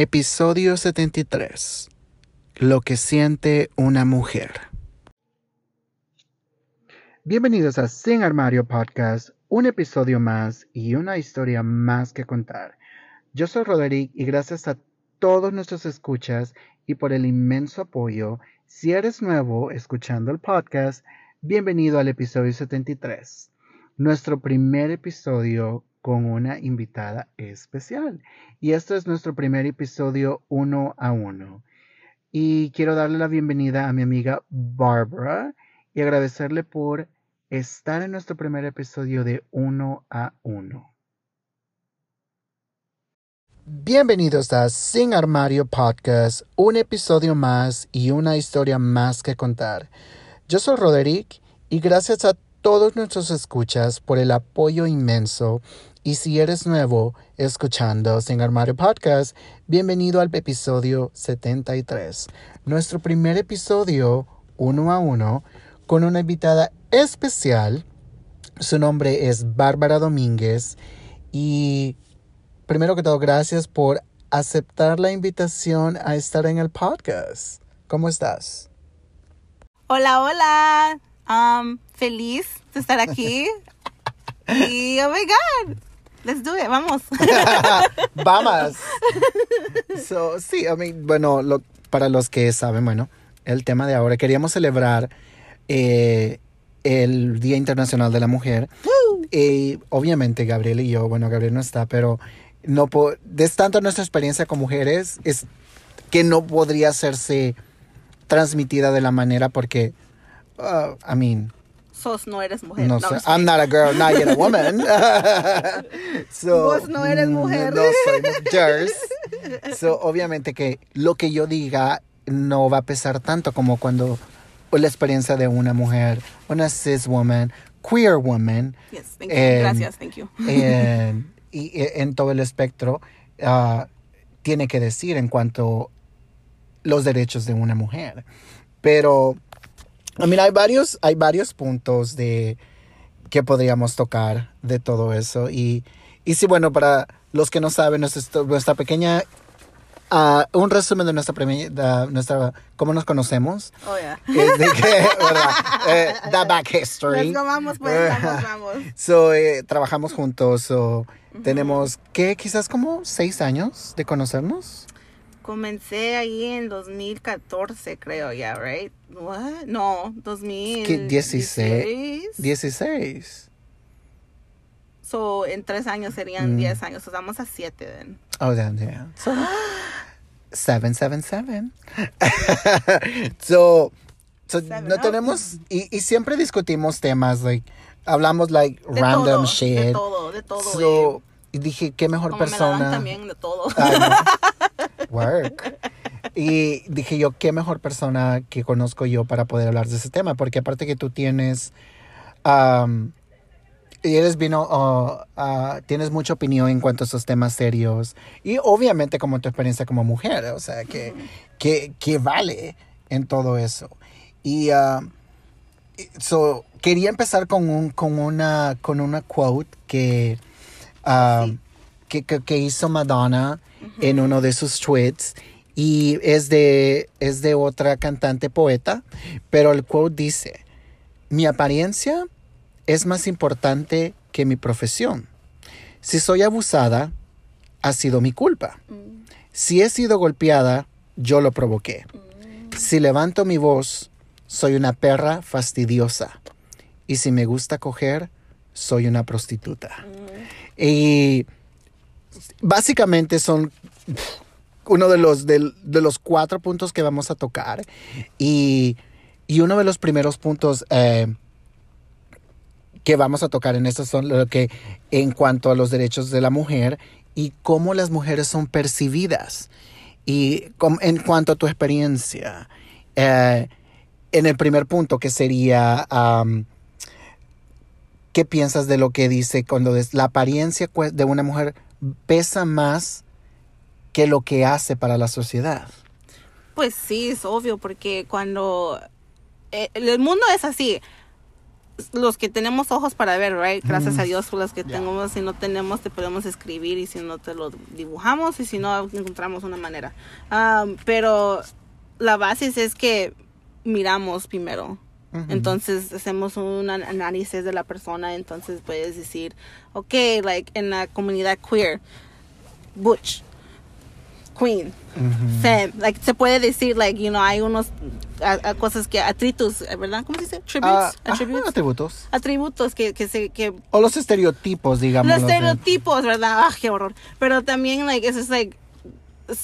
Episodio 73. Lo que siente una mujer. Bienvenidos a Sin Armario Podcast, un episodio más y una historia más que contar. Yo soy Roderick y gracias a todos nuestros escuchas y por el inmenso apoyo, si eres nuevo escuchando el podcast, bienvenido al episodio 73, nuestro primer episodio con una invitada especial. Y este es nuestro primer episodio uno a uno. Y quiero darle la bienvenida a mi amiga Barbara y agradecerle por estar en nuestro primer episodio de uno a uno. Bienvenidos a Sin Armario Podcast, un episodio más y una historia más que contar. Yo soy Roderick y gracias a todos nuestros escuchas por el apoyo inmenso y si eres nuevo escuchando Sin Armario Podcast, bienvenido al episodio 73, nuestro primer episodio uno a uno con una invitada especial. Su nombre es Bárbara Domínguez y primero que todo, gracias por aceptar la invitación a estar en el podcast. ¿Cómo estás? Hola, hola. Um, feliz de estar aquí. y oh my god, let's do it, vamos. Vamos. So, sí, I mean, bueno, lo, para los que saben, bueno, el tema de ahora, queríamos celebrar eh, el Día Internacional de la Mujer. Y obviamente Gabriel y yo, bueno, Gabriel no está, pero no es tanto nuestra experiencia con mujeres, es que no podría hacerse transmitida de la manera porque, uh, I mean, Sos no eres mujer. no, sé. I'm not a girl, not yet a woman. so, Vos no eres mujer. No soy mujer. So, obviamente que lo que yo diga no va a pesar tanto como cuando la experiencia de una mujer, una cis woman, queer woman. Yes, thank you. en- Gracias, thank you. en, y en todo el espectro ah, tiene que decir en cuanto los derechos de una mujer. Pero, I mean, hay varios, hay varios puntos de que podríamos tocar de todo eso. Y, y sí, bueno, para los que no saben, nuestra, nuestra pequeña, ah, un resumen de nuestra, da- nuestra, cómo nos conocemos. Oh, yeah. Es de que, ¿verdad? Eh, the back history. Go, vamos, pues, vamos, vamos. So, eh, trabajamos juntos. So, Tenemos, ¿qué? Quizás como seis años de conocernos. Comencé ahí en 2014, creo, ya, right? What? No, 2016. ¿Qué? 16. 16. So, en tres años serían Mm. 10 años. So, estamos a 7, then. Oh, damn, yeah. So, seven, seven, seven. so, so Seven no tenemos, y, y siempre discutimos temas, like, hablamos, like, De random todo, shit. De todo, de todo. So, y dije, qué mejor Como me persona. también de todo. Ay, no. Work. Y dije yo, qué mejor persona que conozco yo para poder hablar de ese tema, porque aparte que tú tienes, um, y eres vino, uh, tienes mucha opinión en cuanto a esos temas serios, y obviamente como tu experiencia como mujer, o sea, que, que, que vale en todo eso. Y uh, so, quería empezar con, un, con, una, con una quote que, uh, Sí. que, que, que hizo Madonna en uno de sus tweets. Y es de, es de otra cantante poeta, pero el quote dice, mi apariencia es más importante que mi profesión. Si soy abusada, ha sido mi culpa. Mm, Si he sido golpeada, yo lo provoqué. mm. Si levanto mi voz, soy una perra fastidiosa. Y si me gusta coger, soy una prostituta. Y básicamente son uno de los, de, los cuatro puntos que vamos a tocar. Y, y uno de los primeros puntos eh, que vamos a tocar en esto son lo que en cuanto a los derechos de la mujer y cómo las mujeres son percibidas. Y en cuanto a tu experiencia, eh, en el primer punto que sería, ¿qué piensas de lo que dice cuando la apariencia cue- de una mujer pesa más que lo que hace para la sociedad? Pues sí, es obvio, porque cuando eh, el mundo es así, los que tenemos ojos para ver, right? Gracias Mm. a Dios por los que Yeah. tenemos, si no tenemos te podemos escribir y si no te lo dibujamos y si no encontramos una manera. Um, pero la base es que miramos primero. Entonces hacemos un an- análisis de la persona, entonces puedes decir, ok, like en la comunidad queer, butch, queen, Ujú. femme, like se puede decir, like, you know, hay unos a- a cosas que, atritos, ¿verdad? ¿Cómo se dice? Tributes, Ah, ajá, atributos. atributos que, que se, que O los estereotipos, digamos. los estereotipos, ¿verdad? Ah, qué horror. Pero también, like, eso es, like,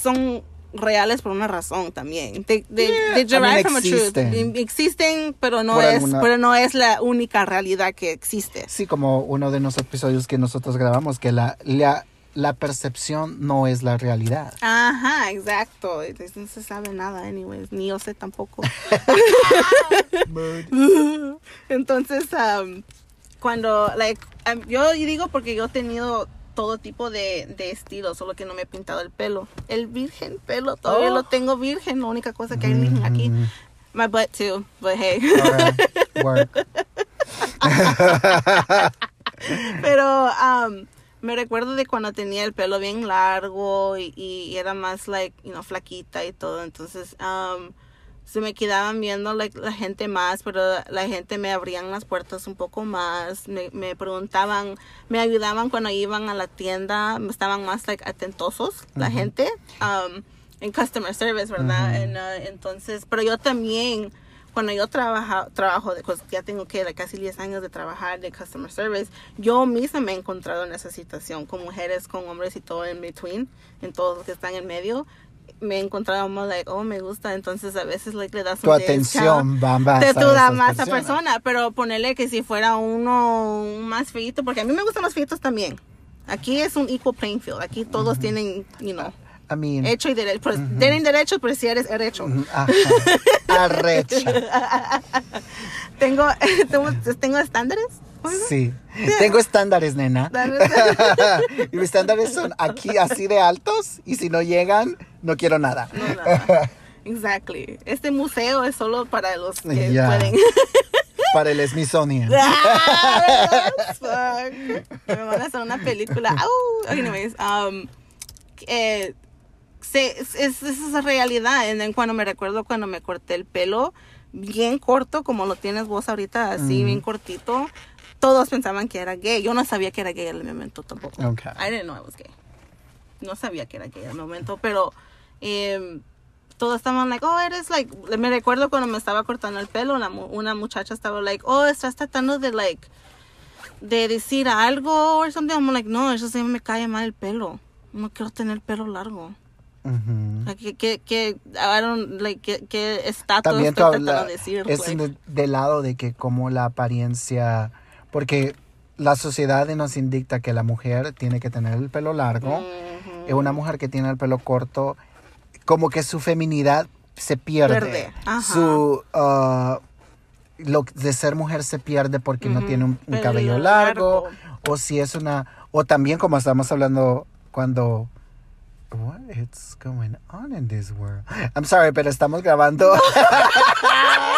son reales por una razón también. They, they, Yeah, they I derive mean, from a truth. existen. Pero no Por es, alguna- pero no es la única realidad que existe. Sí, como uno de los episodios que nosotros grabamos, que la, la, la percepción no es la realidad. Ajá, exacto. No se sabe nada, anyways. Ni yo sé tampoco. Entonces, um, cuando, like, um, yo digo porque yo he tenido todo tipo de, de estilos, solo que no me he pintado el pelo. El virgen pelo, todavía Oh. lo tengo virgen, la única cosa que hay aquí. Mm, My butt too, but hey. work. Pero um, me recuerdo de cuando tenía el pelo bien largo y, y era más, like, you know, flaquita y todo. Entonces, um, se me quedaban viendo like, la gente más, pero la gente me abrían las puertas un poco más. Me, me preguntaban, me ayudaban cuando iban a la tienda. Estaban más, like, atentosos la gente. Um, en customer service, ¿verdad? En, uh, entonces, pero yo también cuando yo trabaja, trabajo, de, pues ya tengo que casi 10 años de trabajar de customer service, yo misma me he encontrado en esa situación con mujeres, con hombres y todo en between, en todos los que están en medio. Me más, like, oh, me gusta. Entonces, a veces, like, le das Tu un atención más te tú da esas más a persona, pero ponerle que si fuera uno un más feito, porque a mí me gustan los feitos también. Aquí es un equal playing field. Aquí todos tienen, you know, I mean, hecho y derecho. Pues, Tienen derechos, pero si eres derecho. arrecha. Tengo, tengo, tengo estándares. Sí. Tengo estándares, nena. y mis estándares son aquí así de altos y si no llegan, no quiero nada. No, nada. Exactly. Este museo es solo para los que pueden. Para el Smithsonian. Ah, fuck. Me van a hacer una película. Anyways, um, eh, se- es, es, es esa realidad. And then cuando me recuerdo cuando me corté el pelo, bien corto, como lo tienes vos ahorita, así, bien cortito, todos pensaban que era gay. Yo no sabía que era gay en el momento tampoco. Okay. I didn't know I was gay. No sabía que era gay en el momento, pero em, todos estaban like, oh, eres like, me recuerdo cuando me estaba cortando el pelo, mu- una muchacha estaba like, oh, estás tratando de like, de decir algo o something. I'm like, no, eso sí me cae mal el pelo. No quiero tener pelo largo. Ujú. Like, ¿Qué, qué, qué, I don't, like, qué, qué estatus También habla- de decir? es like. de- del lado de que como la apariencia, porque la sociedad nos indica que la mujer tiene que tener el pelo largo, Ujú. y una mujer que tiene el pelo corto, como que su feminidad se pierde. Su ah, lo de ser mujer se pierde porque no tiene un, cabello largo, largo. o si es una o también como estamos hablando cuando What is going on in this world? I'm sorry, pero estamos grabando.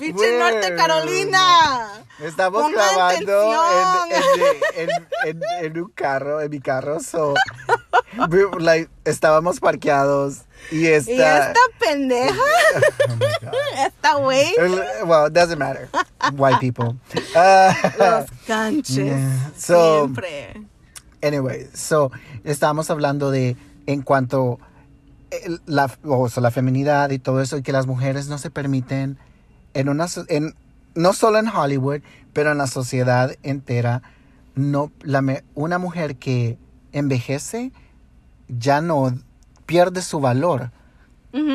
¡Pinche. Norte Carolina! Estamos Pongan grabando en, atención. en- en- en- en un carro, en mi carro. So, we- like, estábamos parqueados y esta. Y esta pendeja, Oh esta güey, El- Well, it doesn't matter. White people. Uh, los canches. Yeah. So- Siempre. anyway, so estábamos hablando de en cuanto la, o sea, la feminidad y todo eso y que las mujeres no se permiten en una en no solo en Hollywood, pero en la sociedad entera no la una mujer que envejece ya no pierde su valor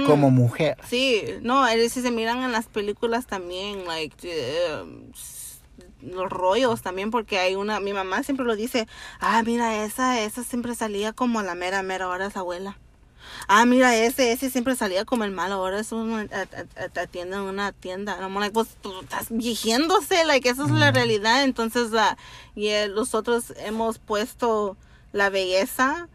como mujer. Sí, no, es- si se miran en las películas también, like, eh, los rollos también, porque hay una, mi mamá siempre lo dice, ah, mira, esa, esa siempre salía como la mera, mera, ahora es abuela. Ah, mira, ese, ese siempre salía como el malo, ahora es un, atiende en una tienda. No, like, pues, tú estás viejiéndose, like, esa es la realidad. Entonces, la, y eh, nosotros hemos puesto la belleza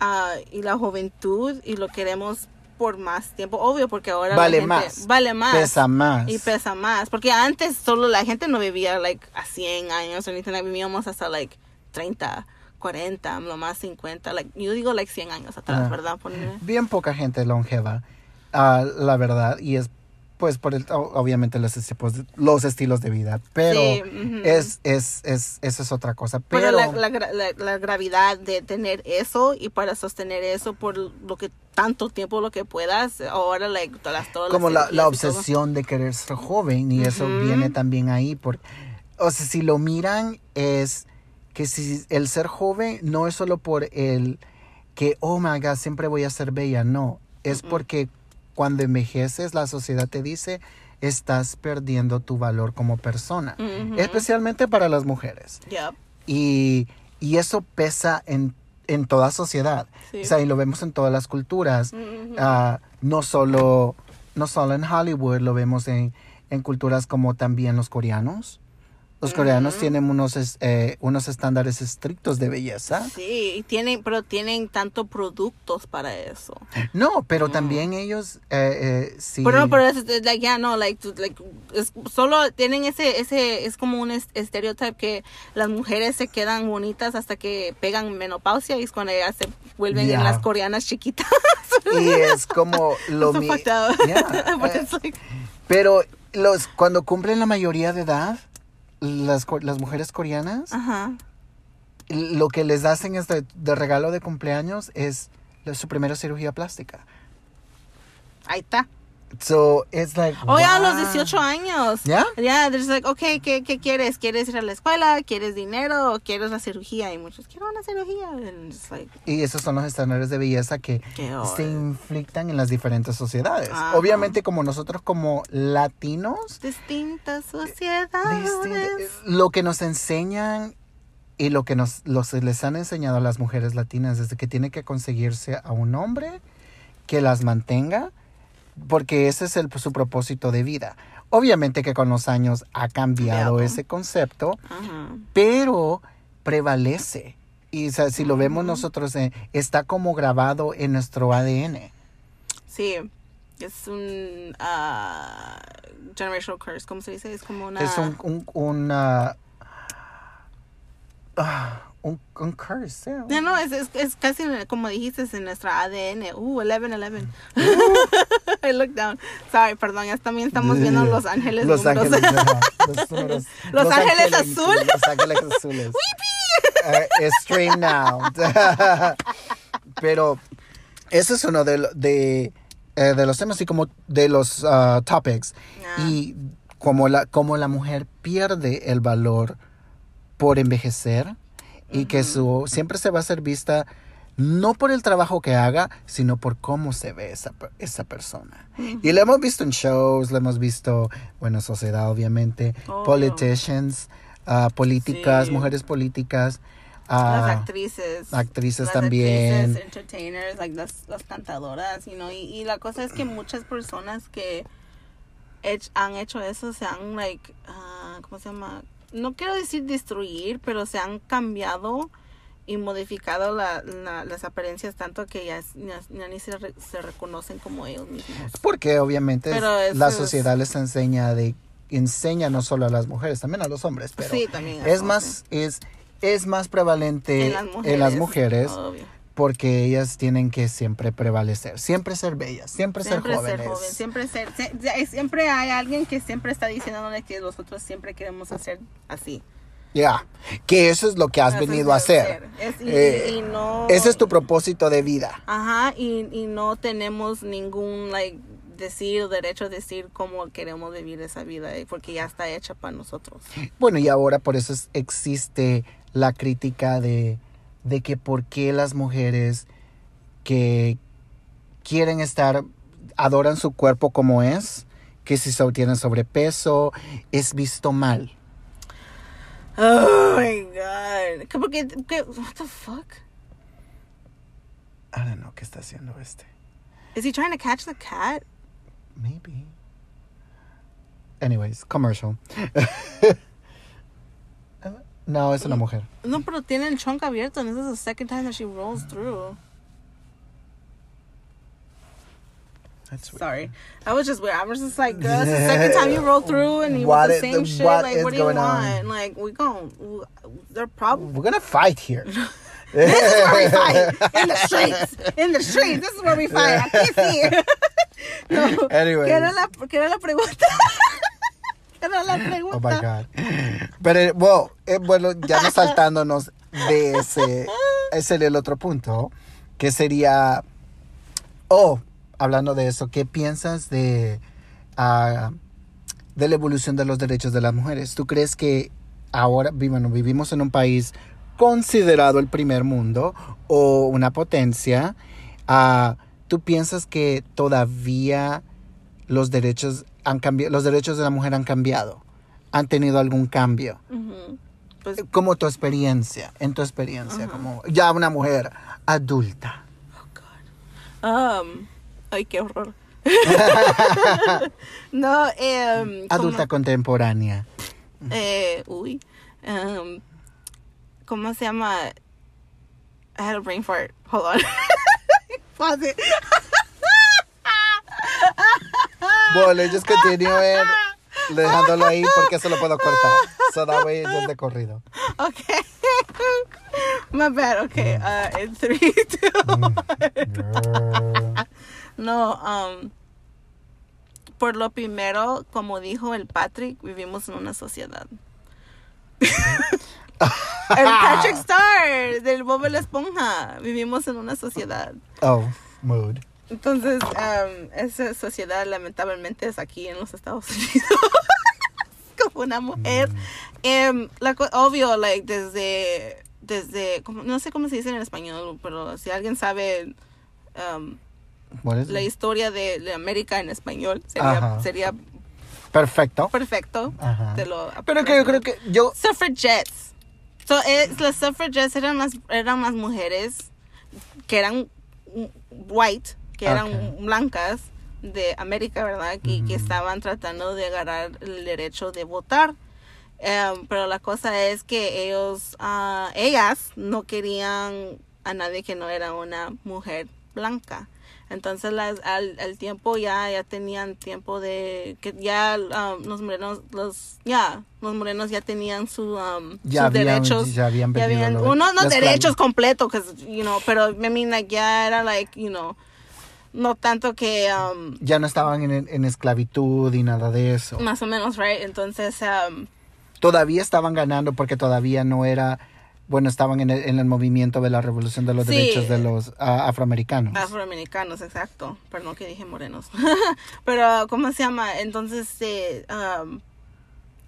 ah, y la juventud y lo queremos por más tiempo, obvio, porque ahora la Vale gente- más. vale más, Pesa más. y pesa más, porque antes solo la gente no vivía like a 100 años o anything, like, vivíamos hasta like 30, 40, lo más 50, like yo digo like 100 años atrás, Ah. ¿verdad? Bien poca gente longeva, ah, la verdad, y es pues por el, obviamente los, de- los estilos de vida, pero Sí, es, es, es, eso es otra cosa. Pero, Pero, la, la, gra- la- la gravedad de tener eso y para sostener eso por lo que tanto tiempo lo que puedas, ahora like todas, todas las como la, obsesión de querer ser joven y eso viene también ahí o sea si lo miran es que si el ser joven no es solo por el que oh my god siempre voy a ser bella no es porque cuando envejeces la sociedad te dice estás perdiendo tu valor como persona especialmente para las mujeres Yep. y, y eso pesa en, en toda sociedad Sí. o sea y lo vemos en todas las culturas. Ah, no solo no solo en Hollywood lo vemos en, en culturas como también los coreanos los coreanos tienen unos es- eh, unos estándares estrictos de belleza Sí, tienen, pero tienen tanto productos para eso. no pero también ellos eh, eh, sí Pero no, pero es, like, yeah, no, like, like, es, solo tienen ese, ese, es como un es- estereotipo que las mujeres se quedan bonitas hasta que pegan menopausia y es cuando ellas se vuelven Yeah. en las coreanas chiquitas. y es como lo So mi- fucked up. Yeah, But eh, pero los cuando cumplen la mayoría de edad las, las mujeres coreanas Ajá. lo que les hacen es de, de regalo de cumpleaños es la- su primera cirugía plástica Ahí está. So it's like Oh, ya a los wow. 18 años. ¿Ya? Ya, there's like, okay, ¿qué, ¿qué quieres? ¿Quieres ir a la escuela? ¿Quieres dinero? ¿O quieres la cirugía? Y muchos, quiero una cirugía. And it's like, Y esos son los estándares de belleza que se inflictan en las diferentes sociedades. Ajá. Obviamente como nosotros como latinos, distintas sociedades. distinto- lo que nos enseñan y lo que nos los, les han enseñado a las mujeres latinas es que tiene que conseguirse a un hombre que las mantenga, porque ese es el, su propósito de vida. Obviamente que con los años ha cambiado ese concepto, pero prevalece. Y o sea, si lo vemos nosotros, eh, está como grabado en nuestro ADN. Sí, es un ah, generational curse, ¿cómo se dice? Es como una... Es un, un, una- ah, un, un curse. No, no, es, es, es casi como dijiste, es en nuestra ADN. Uh, 11-11. I look down. Sorry, perdón, ya también estamos viendo Los Ángeles Los números. Ángeles, los números- Los Ángeles angelitos, Azul. Los Ángeles Azules. Eh, stream now. Pero ese es uno de, de, eh, de los temas y como de los ah, topics. Ah. Y como la, como la mujer pierde el valor por envejecer y que su siempre se va a ser vista no por el trabajo que haga, sino por cómo se ve esa, esa persona. Y lo hemos visto en shows, lo hemos visto, bueno, sociedad obviamente, politicians, ah, políticas, Sí. mujeres políticas, Las ah, actrices. actrices las también. actrices, entertainers, like las, las cantadoras, you know, y, y la cosa es que muchas personas que han hecho eso se han, like, ah, ¿cómo se llama? No quiero decir destruir, pero se han cambiado y modificado la, la- las apariencias tanto que ya, ya- ya ni se, re- se reconocen como ellos mismos. porque obviamente la es- sociedad les enseña de enseña no solo a las mujeres, también a los hombres, pero sí, también. es más es es más prevalente En las mujeres. en las mujeres obvio. Porque ellas tienen que siempre prevalecer, siempre ser bellas, siempre, Siempre ser ser jóvenes. joven, siempre ser, se- se- siempre hay alguien que siempre está diciéndole que nosotros siempre queremos hacer así. Ya, que eso es lo que has Eso venido a hacer. Es- y, Eh, y no, Ese es tu propósito de vida. Ajá, y, y no tenemos ningún, like, decir o derecho a decir cómo queremos vivir esa vida, eh, porque ya está hecha para nosotros. Bueno, y ahora por eso es- existe la crítica de, de que por qué las mujeres que quieren estar, adoran su cuerpo como es, que si so- tienen sobrepeso, es visto mal. Oh my god. ¿Qué- Porque, qué- what the fuck? I don't know qué está haciendo este. Is he trying to catch the cat? Maybe. Anyways, commercial. no, es una mujer. No, pero tiene el trunk abierto, and this is the second time that she rolls through. That's weird. Sorry, I was just weird. I was just like, girl, it's the second time you roll through and you want the same shit. what like, what do you want? on? Like, we gon' they're probably We're gonna fight here. this is where we fight in the streets. In the streets, this is where we fight. I can't see. no. Anyways. ¿Qué era la, qué era la pregunta? ¿Qué era la pregunta? Oh my god. Pero eh, well, eh, bueno, ya no saltándonos de ese, ese el otro punto, que sería, oh, hablando de eso, ¿qué piensas de, ah, de la evolución de los derechos de las mujeres? ¿Tú crees que ahora, bueno, vivimos en un país considerado el primer mundo o una potencia? ah, ¿Tú piensas que todavía los derechos han cambiado, los derechos de la mujer han cambiado? ¿Han tenido algún cambio? Pues, Como tu experiencia, en tu experiencia, como ya una mujer adulta. um, ay, qué horror. no, eh, Adulta contemporánea. eh, uy, um, ¿cómo se llama? I had a brain fart. Hold on. Pause it. Well, let's just continue it, dejándolo ahí porque eso lo puedo cortar. So that way it's just de corrido. Okay. My bad. Okay. Uh, in three, two, one. No, um, por lo primero, como dijo el Patrick, vivimos en una sociedad. el Patrick Star del Bob la Esponja, vivimos en una sociedad. Oh, mood. Entonces, um, esa sociedad lamentablemente es aquí en los Estados Unidos. como una mujer. Em, la obvio, like, desde, desde, como- no sé cómo se dice en español, pero si alguien sabe um, la historia de, de América en español, sería, Ajá. sería Perfecto. perfecto. Ajá. Te lo Pero que yo creo que yo Suffragettes. So, es, las suffragettes eran las, eran las mujeres que eran mm, white, que eran blancas de América, ¿verdad? Y que estaban tratando de agarrar el derecho de votar. Em, pero la cosa es que ellos, ah, ellas no querían a nadie que no era una mujer blanca. Entonces las, al, al tiempo ya, ya tenían tiempo de que ya um, los morenos, los, ya, los morenos ya tenían su, um, Ya sus habían- derechos. ya habían perdido habían- lo- uno, no la derechos completos, you know, pero I mean, like, ya era like, you know, no tanto que, um, ya no estaban en, en esclavitud y nada de eso. más o menos, right? Entonces, um, Todavía estaban ganando porque todavía no era, bueno, estaban en el, en el movimiento de la revolución de los Sí. derechos de los afroamericanos. Afroamericanos, exacto. Perdón que dije morenos. Pero, ¿cómo se llama? Entonces, eh, um,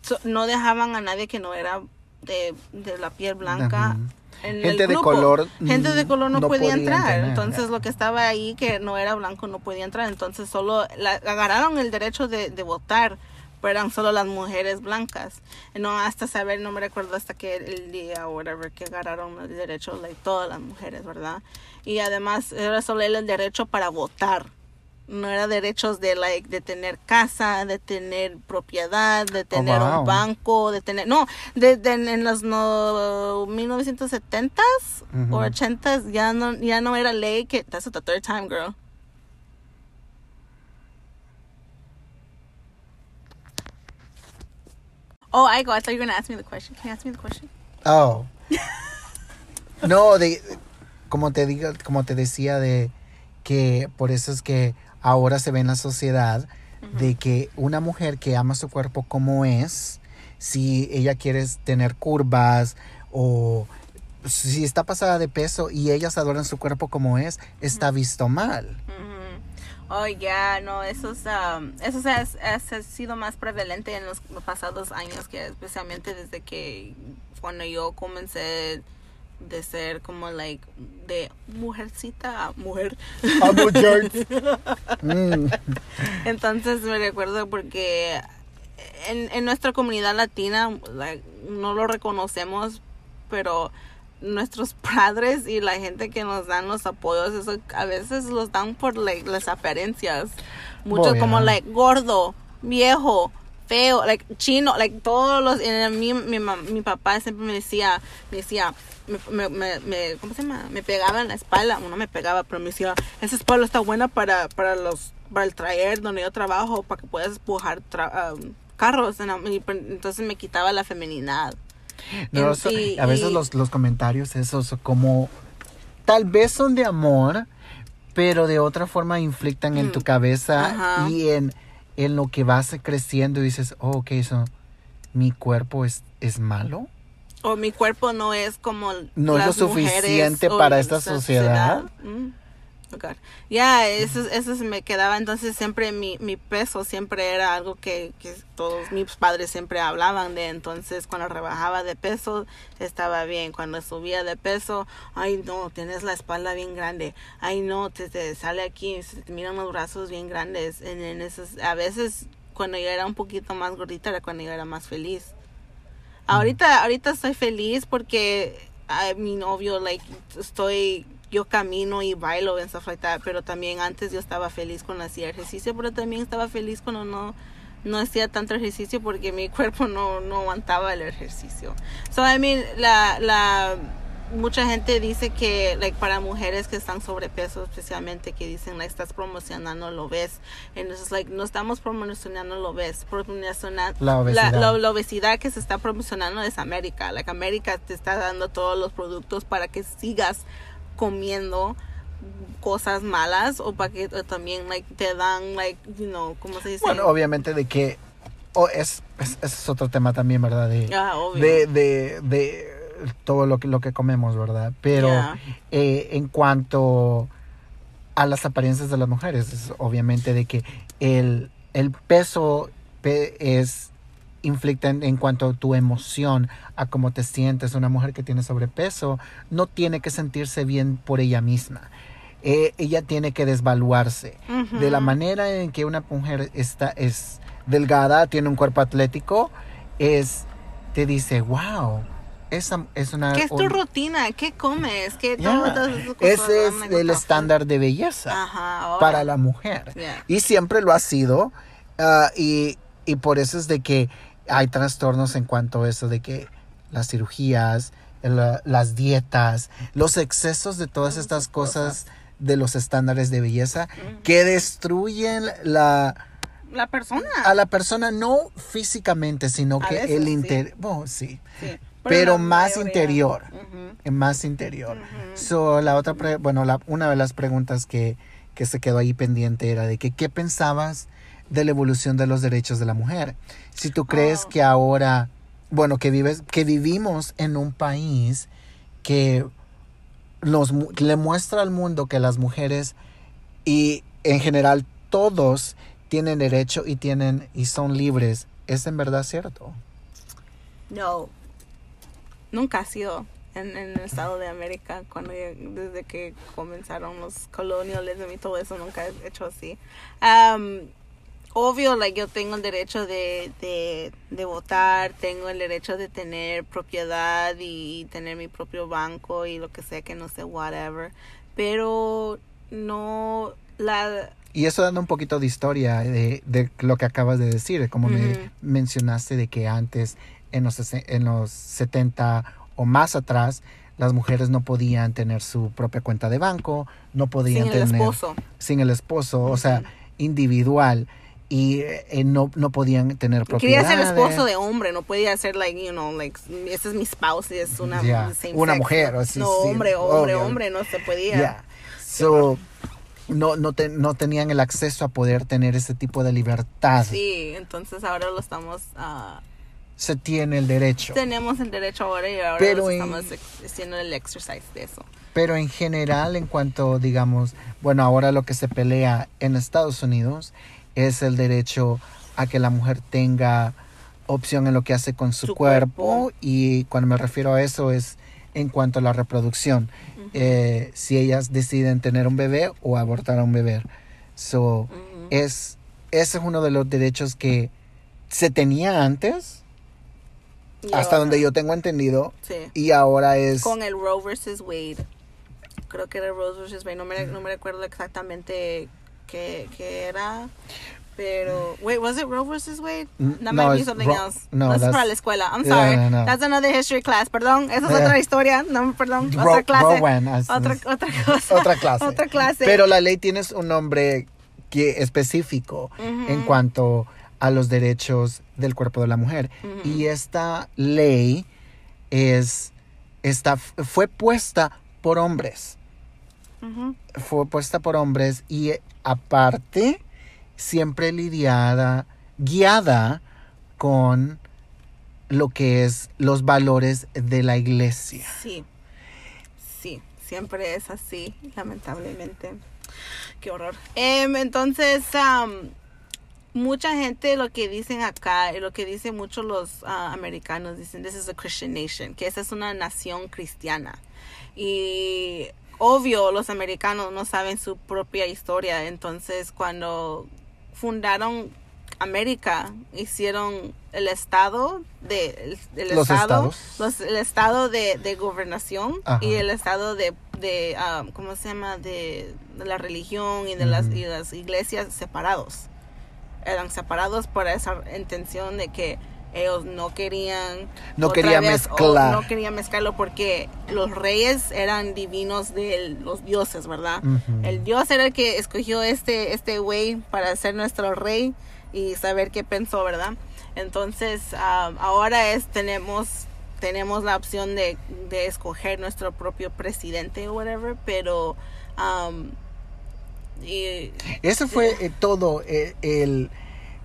so- no dejaban a nadie que no era de, de la piel blanca. En el Gente de color, Gente de color no, no podía podía entrar. Entonces, lo que estaba ahí que no era blanco no podía entrar. Entonces, solo la, agarraron el derecho de, de votar, pero eran solo las mujeres blancas. No hasta saber, no me recuerdo hasta que el día o whatever que agarraron el derecho, like, todas las mujeres, ¿verdad? Y además era solo el derecho para votar. No era derechos de like de tener casa, de tener propiedad, de tener wow. un banco, de tener no, de, de- en los no, 1970s Ujú. o 80s ya no ya no era ley que that's the third time, girl. Oh, I go. I thought you were gonna ask me the question. Can you ask me the question? Oh. No, de, como te digo, como te decía de que por eso es que ahora se ve en la sociedad de que una mujer que ama su cuerpo como es, si ella quiere tener curvas o si está pasada de peso y ellas adoran su cuerpo como es, está visto mal. Ujú. Oh, ya, no, eso, es, um, eso se ha sido más prevalente en los pasados años, que especialmente desde que cuando yo comencé de ser como, like, de mujercita a mujer. A mujer. Mm. Entonces me recuerdo porque en, en nuestra comunidad latina like, no lo reconocemos, pero nuestros padres y la gente que nos dan los apoyos, eso a veces los dan por like, las Oh, yeah. como like gordo, viejo, feo, like chino, like todos los, en mi, mi, mi papá siempre me decía, me decía, me, me, me, ¿cómo se llama? Me pegaba en la espalda, no me pegaba, pero me decía, esa espalda está buena para, para los, para el traer donde yo trabajo, para que puedas empujar tra- um, carros, pues, entonces me quitaba la feminidad. No, En- y- a veces y- los, los comentarios esos como tal vez son de amor, pero de otra forma inflictan en Mm. tu cabeza Ajá. y en, en lo que vas creciendo y dices, oh, ok, eso, mi cuerpo es, es malo. O mi cuerpo no es como No es lo suficiente para esta sociedad. Mm. Oh. Ya, eso, eso se me quedaba. Entonces siempre mi, mi peso siempre era algo que, que todos mis padres siempre hablaban de. Entonces cuando rebajaba de peso estaba bien. Cuando subía de peso, ay no, tienes la espalda bien grande. Ay no, te, te sale aquí, se te miran los brazos bien grandes. En, en esos, a veces cuando yo era un poquito más gordita era cuando yo era más feliz. Ahorita, ahorita estoy feliz porque a mi novio, like, estoy, yo camino y bailo and stuff like that, pero también antes yo estaba feliz cuando hacía ejercicio, pero también estaba feliz cuando no, no hacía tanto ejercicio porque mi cuerpo no, no aguantaba el ejercicio. So, I mean, la, la, mucha gente dice que, like, para mujeres que están sobrepeso, especialmente, que dicen, like, estás promocionando lo ves. Entonces, like, no estamos promocionando lo ves, promocionando La obesidad. la, la obesidad que se está promocionando es América. Like, América te está dando todos los productos para que sigas comiendo cosas malas o para que o también like te dan like you know cómo se dice Bueno, obviamente de que oh, es, es, ese es otro tema también, ¿verdad? De, Ah, obvio. de, de, de todo lo que, lo que comemos, ¿verdad? Pero Yeah. eh, en cuanto a las apariencias de las mujeres, es obviamente de que el, el peso pe- es inflicta en, cuanto a tu emoción, a cómo te sientes. Una mujer que tiene sobrepeso no tiene que sentirse bien por ella misma. Eh, ella tiene que desvaluarse. De la manera en que una mujer está, es delgada, tiene un cuerpo atlético, es, te dice, wow, esa es una... ¿Qué es tu un- rutina? ¿Qué comes? ¿Qué cosas? Ese es el estándar de belleza? Ajá, para la mujer. Yeah. Y siempre lo ha sido. ah, y, y por eso es de que hay trastornos en cuanto a eso, de que las cirugías, la- las dietas, los excesos de todas estas cosas de los estándares de belleza que destruyen la, La persona. a la persona no físicamente, sino A que veces, el sí. interior, oh, sí, Sí. pero más mayoría- interior. Más interior. So, la otra, pre- bueno, la, una de las preguntas que, que se quedó ahí pendiente era de que qué pensabas de la evolución de los derechos de la mujer. Si tú crees Oh. que ahora, bueno, que vives, que vivimos en un país que nos mu- le muestra al mundo que las mujeres y en general todos tienen derecho y tienen y son libres. ¿Es en verdad cierto? No. Nunca ha sido en, en el estado de América cuando desde que comenzaron los colonialismo y todo eso nunca he hecho así. Obvio, like yo tengo el derecho de, de, de votar, tengo el derecho de tener propiedad y tener mi propio banco y lo que sea que no sé, whatever. Pero no la Y eso dando un poquito de historia de, de lo que acabas de decir, como me mencionaste de que antes, en los, en los 70 o más atrás, las mujeres no podían tener su propia cuenta de banco, no podían sin el tener esposo. sin el esposo, o sea, individual y eh, no, no podían tener Quería propiedad. ser esposo de hombre, no podía ser like, you know, like ese es mi spouse y es una Ya, same una sex. mujer, o sí, no, sí, hombre, hombre, obvio. hombre, no se podía. Yeah. So, no, no, te- no tenían el acceso a poder tener ese tipo de libertad. Sí, entonces ahora lo estamos ah, Se tiene el derecho. tenemos el derecho ahora y ahora Pero estamos haciendo el exercise de eso. Pero en general, en cuanto, digamos, bueno, ahora lo que se pelea en Estados Unidos es el derecho a que la mujer tenga opción en lo que hace con su, Su cuerpo. cuerpo. y cuando me refiero a eso es en cuanto a la reproducción. Eh, si ellas deciden tener un bebé o abortar a un bebé. So, es, ese es uno de los derechos que se tenía antes, Y hasta ahora- donde yo tengo entendido, Sí. y ahora es... Con el Roe versus Wade. Creo que era Roe versus Wade, no me, no me recuerdo exactamente qué, qué era. Pero, wait, was it Roe versus Wade? That no, might be something Ro- else. no, That's that's- para la escuela. I'm Yeah, sorry. no, no. That's another history class. Perdón, esa es Yeah. otra historia. No, perdón, Ro- otra clase. Rowan, otra, otra cosa. otra clase. otra clase. Pero la ley tiene un nombre que específico en cuanto a los derechos del cuerpo de la mujer. Y esta ley es está fue puesta por hombres. Fue puesta por hombres y eh, aparte siempre lidiada, guiada con lo que es los valores de la iglesia. Sí, sí, siempre es así, lamentablemente. Qué horror. Em, entonces, am, mucha gente lo que dicen acá, lo que dicen muchos los ah, americanos, dicen, this is a Christian nation, que esa es una nación cristiana. Y obvio, los americanos no saben su propia historia, entonces cuando fundaron América, hicieron el estado de el, el Los estado, estados. los- el estado de, de gobernación Ajá. y el estado de, de ah, ¿cómo se llama? De, de la religión y de las y las iglesias separados. Eran separados por esa intención de que ellos no querían No otra quería vez, o mezclar. no querían mezclarlo porque los reyes eran divinos de los dioses, ¿verdad? El dios era el que escogió este este güey para ser nuestro rey y saber qué pensó, ¿verdad? Entonces, ah, ahora es tenemos tenemos la opción de, de escoger nuestro propio presidente o whatever, pero um, y, Eso fue eh, todo eh, el,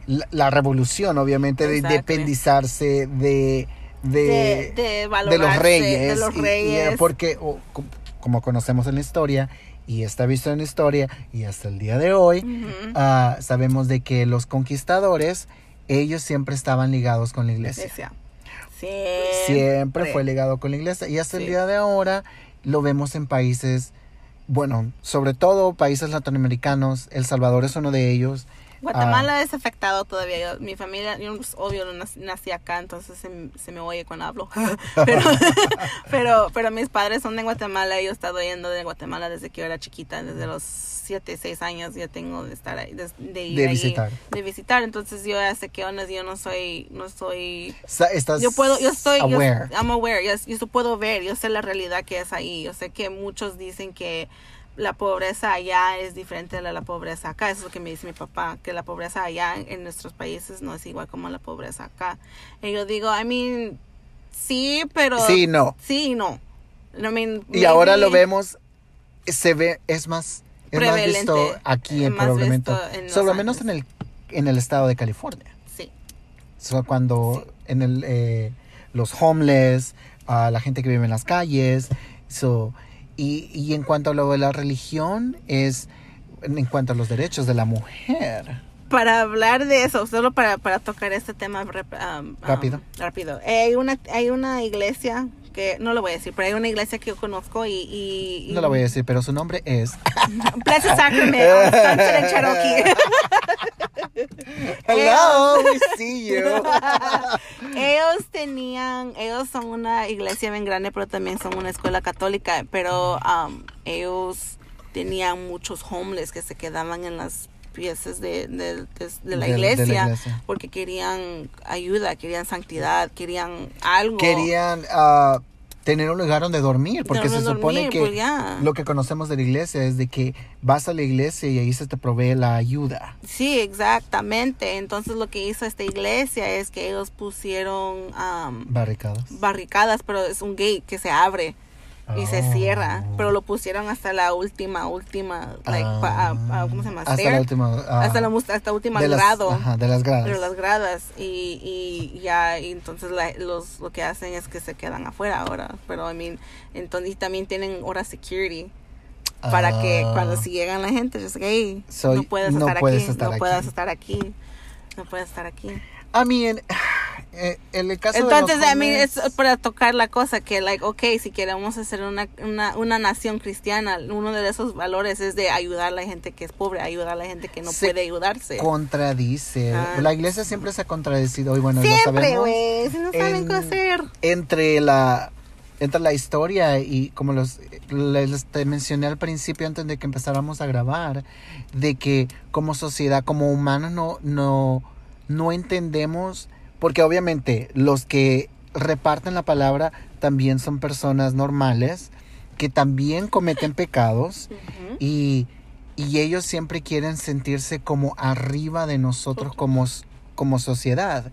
la, la revolución, obviamente, de independizarse de, de, de, los valorarse, reyes. de los y- y, eh, reyes. porque, o, com- como conocemos en la historia, y está visto en la historia, y hasta el día de hoy, ah, sabemos de que los conquistadores, ellos siempre estaban ligados con la iglesia. Iglesia. Siempre fue ligado con la iglesia. Y hasta el día de ahora lo vemos en países, bueno, sobre todo países latinoamericanos. El Salvador es uno de ellos. Guatemala es afectado todavía. Yo- mi familia, yo pues, obvio no nací, nací acá, entonces se, se me oye cuando hablo. pero, pero, pero mis padres son de Guatemala. Yo he estado yendo de Guatemala desde que yo era chiquita, desde los 7, 6 años. Ya tengo de estar ahí, de, de ir De ahí, visitar. de visitar. Entonces yo ya sé qué onda. Yo no soy, no soy Estás yo puedo, yo estoy, yo, aware. I'm aware, yo, yo puedo ver, yo sé la realidad que es ahí, yo sé que muchos dicen que la pobreza allá es diferente a la, la pobreza acá, eso es lo que me dice mi papá, que la pobreza allá en, en nuestros países no es igual como la pobreza acá. Y yo digo, I mean, sí, pero... Sí y no. Sí y no. I mean, Y ahora lo vemos, se ve, es más, es más visto aquí en Los solo menos en el, en el estado de California. Sí, So, cuando en el, eh, los homeless, a la gente que vive en las calles, so, y, y en cuanto a lo de la religión, es en cuanto a los derechos de la mujer. para hablar de eso, solo para, para tocar este tema um, Rápido. rápido. Eh, hay una hay una iglesia no lo voy a decir, pero hay una iglesia que yo conozco y, y, y- No la voy a decir, pero su nombre es... Blessed Sacrament, and Cherokee. Hello, we see you. ellos tenían, ellos son una iglesia bien grande, pero también son una escuela católica, pero um, ellos tenían muchos homeless que se quedaban en las piezas de, de- la De- de la iglesia porque querían ayuda, querían santidad, querían algo. Querían ah, tener un lugar donde dormir, porque Donde se supone que pues lo que conocemos de la iglesia es de que vas a la iglesia y ahí se te provee la ayuda. Sí, exactamente. Entonces lo que hizo esta iglesia es que ellos pusieron um, Barricadas. barricadas, pero es un gate que se abre y se Oh. cierra, pero lo pusieron hasta la última, última, like, pa- ah, ah, ¿cómo se llama? Hasta Stair. la última. ah, hasta la hasta última de las- grado. ajá, de las gradas. de las gradas y, y ya y entonces la- los lo que hacen es que se quedan afuera ahora pero I mean entonces y también tienen hora security para que Ah. cuando si llegan la gente just like, hey, So, no puedes no estar puedes aquí estar no puedes estar aquí no puedes estar aquí I mean, eh, en el caso entonces de I mean, es para tocar la cosa que like okay si queremos hacer una, una, una nación cristiana uno de esos valores es de ayudar a la gente que es pobre ayudar a la gente que no Se puede ayudarse contradice. Ah. La iglesia siempre se ha contradecido y bueno, siempre güey si no saben en- qué hacer Entre la entra la historia y como los les te mencioné al principio antes de que empezáramos a grabar de que como sociedad como humanos no no no entendemos porque obviamente los que reparten la palabra también son personas normales que también cometen pecados y, y ellos siempre quieren sentirse como arriba de nosotros como, como sociedad.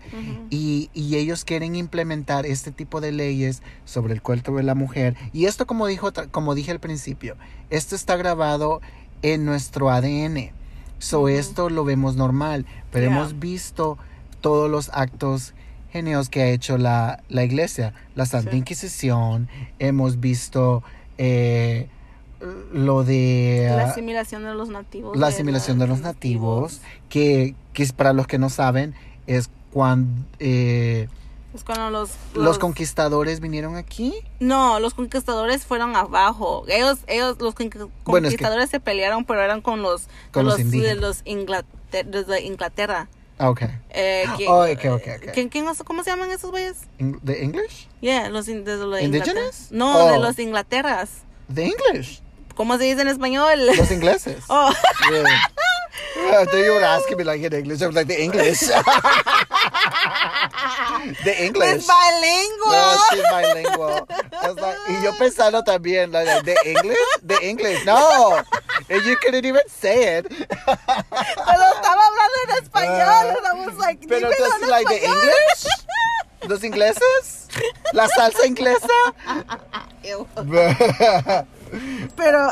Y, y ellos quieren implementar este tipo de leyes sobre el cuerpo de la mujer. Y esto, como, dijo, como dije al principio, esto está grabado en nuestro ADN. So, esto lo vemos normal, pero Yeah. hemos visto todos los actos genios que ha hecho la, la iglesia. La Santa Sí. Inquisición, hemos visto eh, lo de... La ah, asimilación de los nativos. la de asimilación de los nativos, que, que es para los que no saben, es cuando eh, Es cuando los, los conquistadores vinieron aquí. No, los conquistadores fueron abajo. Ellos, ellos, los conqui- Bueno, es que- conquistadores se pelearon, pero eran con los, Con de los de indígenas. los Inglater- desde Inglaterra. Ah, ok. Eh, que- Oh, ok, ok, ok. ¿quién- quién- ¿Cómo se llaman esos güeyes? ¿The English? Yeah, los in- desde los. Inglaterra. No, de Oh. los Inglaterras. ¿The English? ¿Cómo se dice en español? Los ingleses. Oh, Yeah. Thought you were asking me like in English. I was like, the English. the English. es bilingüe. No, she's bilingual. Like- y yo pensando también, like, the English? The English. No. And you couldn't even say it. Pero estaba hablando en español. and I was like, Ah. Pero en like, the. English? ¿Los ingleses? ¿La salsa inglesa? Pero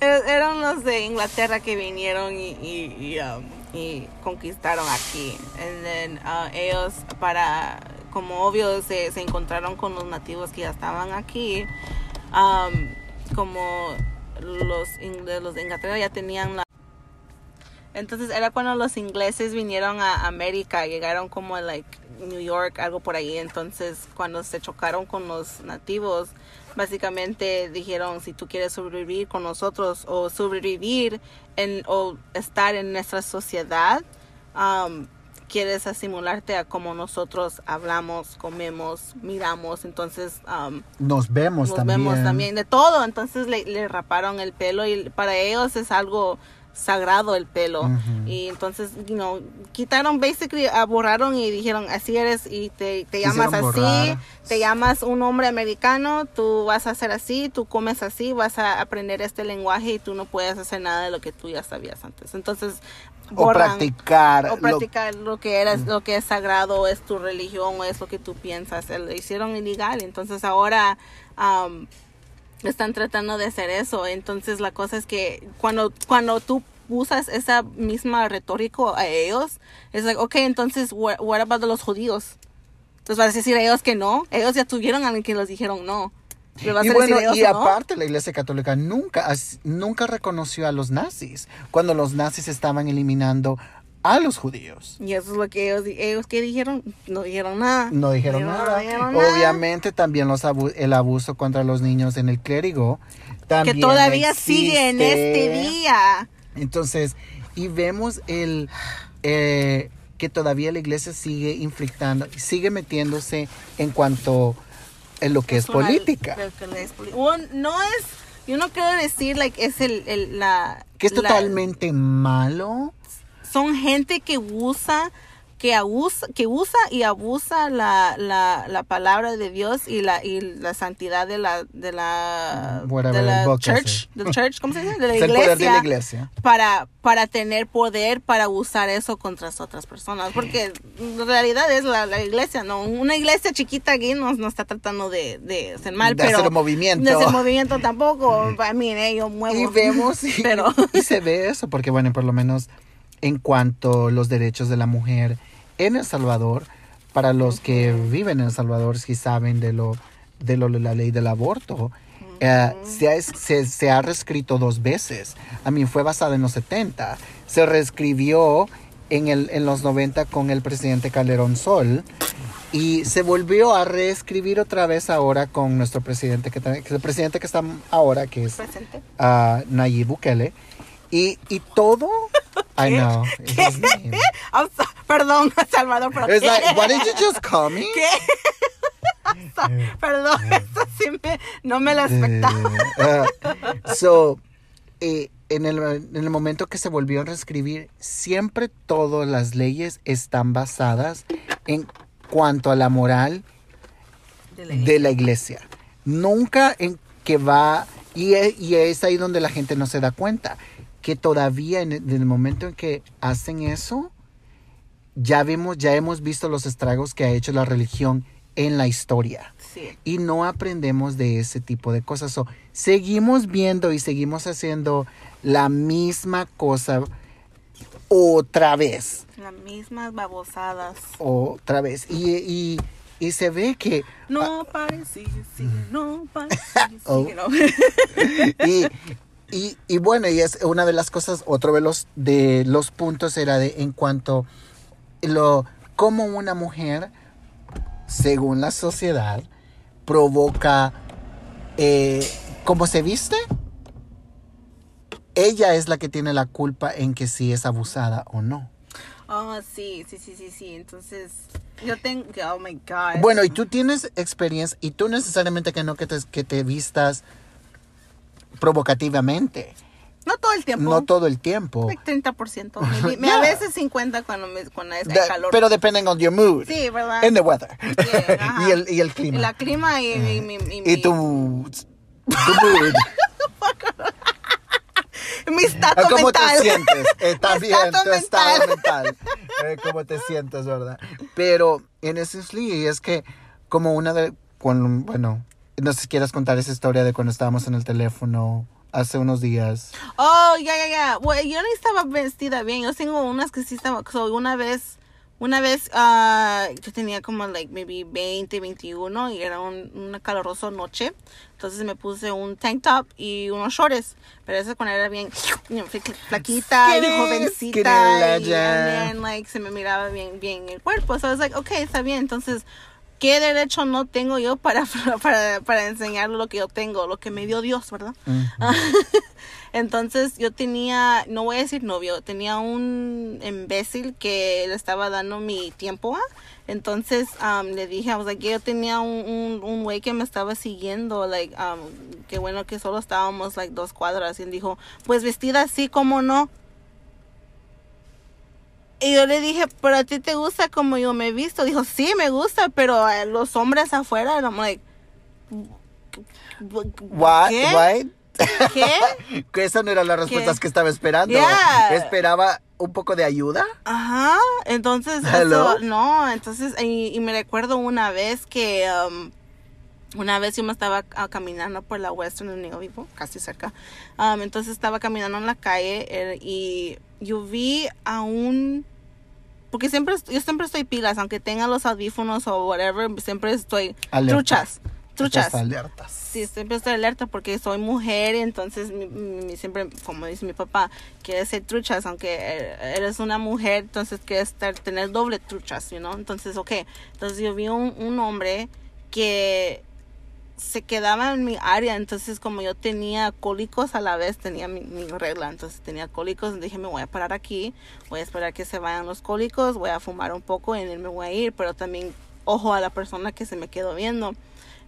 er- eran los de Inglaterra que vinieron y, y, y, um, y conquistaron aquí. And then, uh, ellos, para, como obvio, se, se encontraron con los nativos que ya estaban aquí. Um, como los, ing- de los de Inglaterra ya tenían la... Entonces era cuando los ingleses vinieron a América, llegaron como a like New York, algo por ahí. Entonces cuando se chocaron con los nativos, básicamente dijeron si tú quieres sobrevivir con nosotros o sobrevivir en, o estar en nuestra sociedad, um, quieres asimilarte a como nosotros hablamos, comemos, miramos. Entonces um, Nos vemos nos también. vemos también de todo. Entonces le, le raparon el pelo y para ellos es algo sagrado el pelo. Y entonces, you know, quitaron, basically, ah, borraron y dijeron, así eres y te, te llamas Quisieron así, borrar. te llamas un hombre americano, tú vas a ser así, tú comes así, vas a aprender este lenguaje y tú no puedes hacer nada de lo que tú ya sabías antes. Entonces, O borran- practicar. o lo- practicar lo, que eres, lo que es sagrado, es tu religión o es lo que tú piensas. Lo hicieron ilegal. Entonces ahora están tratando de hacer eso. Entonces la cosa es que cuando, cuando tú usas esa misma retórico a ellos, es like, ok, entonces, what, what about los judíos? Entonces vas a decir a ellos que no. Ellos ya tuvieron a alguien que los dijeron no. ¿Le vas Y bueno, y que no? aparte la Iglesia Católica nunca, nunca reconoció a los nazis cuando los nazis estaban eliminando a los judíos. Y eso es lo que ellos, ellos que dijeron, no dijeron nada. No dijeron nada. dijeron nada. Obviamente también los abu- el abuso contra los niños en el clérigo. que todavía sigue en este día. Entonces, y vemos el eh, que todavía la iglesia sigue inflictando, sigue metiéndose en cuanto en lo que es Personal- política. que es no es, yo no quiero decir like es el, el- la Que es la- totalmente malo. Son gente que usa que abusa, que usa y abusa la, la, la palabra de Dios y la y la santidad de la de la de la church, del church, ¿cómo se dice? De la de iglesia para para tener poder para usar eso contra las otras personas porque en realidad es la, la iglesia no una iglesia chiquita aquí no, no está tratando de, de hacer mal De pero hacer movimiento. de hacer movimiento tampoco. A mí yo muevo. Y vemos y, pero y se ve eso, porque bueno, por lo menos en cuanto a los derechos de la mujer en El Salvador, para los que viven en El Salvador, si saben de lo de lo, la ley del aborto, eh, se, ha, se, se ha reescrito dos veces. A mí fue basada en los 70. Se reescribió en, el, en los 90 con el presidente Calderón Sol. Y se volvió a reescribir otra vez ahora con nuestro presidente, que, el presidente que está ahora, que es a Nayib Bukele. Y, y todo. I know. name. I'm so- perdón Salvador pero It's ¿qué? like, why did you just call me? ¿Qué? I'm Perdón, eso sí me, no me la expectaba. Ah, so, eh, en, el, en el momento que se volvió a reescribir, siempre todas las leyes están basadas en cuanto a la moral De la de la iglesia. Nunca en que va, y es, y es ahí donde la gente no se da cuenta, que todavía en el, en el momento en que hacen eso, ya vemos, ya hemos visto los estragos que ha hecho la religión en la historia Sí. y no aprendemos de ese tipo de cosas. So, seguimos viendo y seguimos haciendo la misma cosa otra vez, Las mismas babosadas. otra vez. Y, y, y se ve que... No pares, sigue, sigue, no pares, sigue, Oh. sigue, no. Y, y, y bueno, y es una de las cosas, otro de los, de los puntos era de en cuanto lo cómo una mujer, según la sociedad, provoca eh, cómo se viste. Ella es la que tiene la culpa en que si es abusada o no. Oh, sí, sí, sí, sí, sí. Entonces, yo tengo, oh my God. Bueno, y tú tienes experiencia, y tú necesariamente que no que te, que te vistas provocativamente, no todo el tiempo. no todo el tiempo. Like 30%. maybe- me- Yeah. A veces 50 cuando, me, cuando es De- calor. pero depending on your mood. sí, ¿verdad? And the weather. Yeah, y, el, y el clima. la clima y, mi- y tu, tu mood. mi estado Ah, ¿Cómo mental. te sientes? Está bien, tu estado mental. mental. Eh, ¿Cómo te sientes, verdad? Pero en essentially es que como una de... Cuando, bueno, no sé si quieras contar esa historia de cuando estábamos en el teléfono hace unos días. Oh, ya, ya, ya. Bueno, yo no estaba vestida bien. Yo tengo unas que sí estaba. So, una vez, una vez, ah, yo tenía como, like, maybe 20, 21 y era un, una calorosa noche. Entonces me puse un tank top y unos shorts. Pero eso cuando era bien flaquita y jovencita. y and then, like, se me miraba bien, bien el cuerpo. So I was like, okay, está bien. Entonces, ¿qué derecho no tengo yo para, para, para enseñar lo que yo tengo? Lo que me dio Dios, ¿verdad? Entonces yo tenía, no voy a decir novio, tenía un imbécil que le estaba dando mi tiempo a. Entonces um, le dije, I was like, yo tenía un, un, güey que me estaba siguiendo, like, um, qué bueno que solo estábamos like dos cuadras. Y él dijo, pues vestida así, ¿cómo no? Y yo le dije, pero a ti te gusta como yo me he visto. Dijo, sí, me gusta, pero eh, los hombres afuera, I'm like, What? ¿Qué? What? ¿Qué? que esas no eran las respuestas ¿Qué? que estaba esperando. Yeah. Esperaba un poco de ayuda. Ajá, entonces, eso, no, entonces, y, y me recuerdo una vez que, um, una vez yo me estaba ah, caminando por la Western Neo Vivo, casi cerca, um, entonces estaba caminando en la calle eh, y yo vi a un, porque siempre, yo siempre estoy pilas, aunque tenga los audífonos o whatever, siempre estoy Alerta. truchas, truchas. Estás alertas. Sí, siempre estoy alerta porque soy mujer y entonces mi, mi- siempre, como dice mi papá, quieres ser truchas, aunque eh, eres una mujer, entonces quieres estar, tener doble truchas, you know? Entonces, ok, entonces yo vi un, un hombre que se quedaba en mi área, entonces como yo tenía cólicos a la vez, tenía mi, mi regla, entonces tenía cólicos, dije me voy a parar aquí, voy a esperar que se vayan los cólicos, voy a fumar un poco y en me voy a ir, pero también ojo a la persona que se me quedó viendo.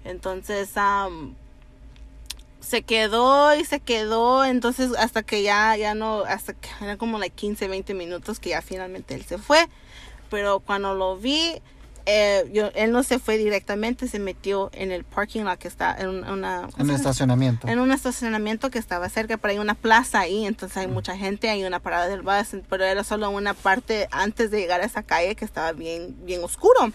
Entonces, am, se quedó y se quedó, entonces hasta que ya, ya no, hasta que eran como like 15, 20 minutos que ya finalmente él se fue. Pero cuando lo vi, eh, yo, él no se fue directamente, se metió en el parking lot que está en un- una... ¿cómo En llama? estacionamiento. en un estacionamiento que estaba cerca, pero hay una plaza ahí, entonces hay mucha gente, hay una parada del bus, pero era solo una parte antes de llegar a esa calle que estaba bien, bien oscuro.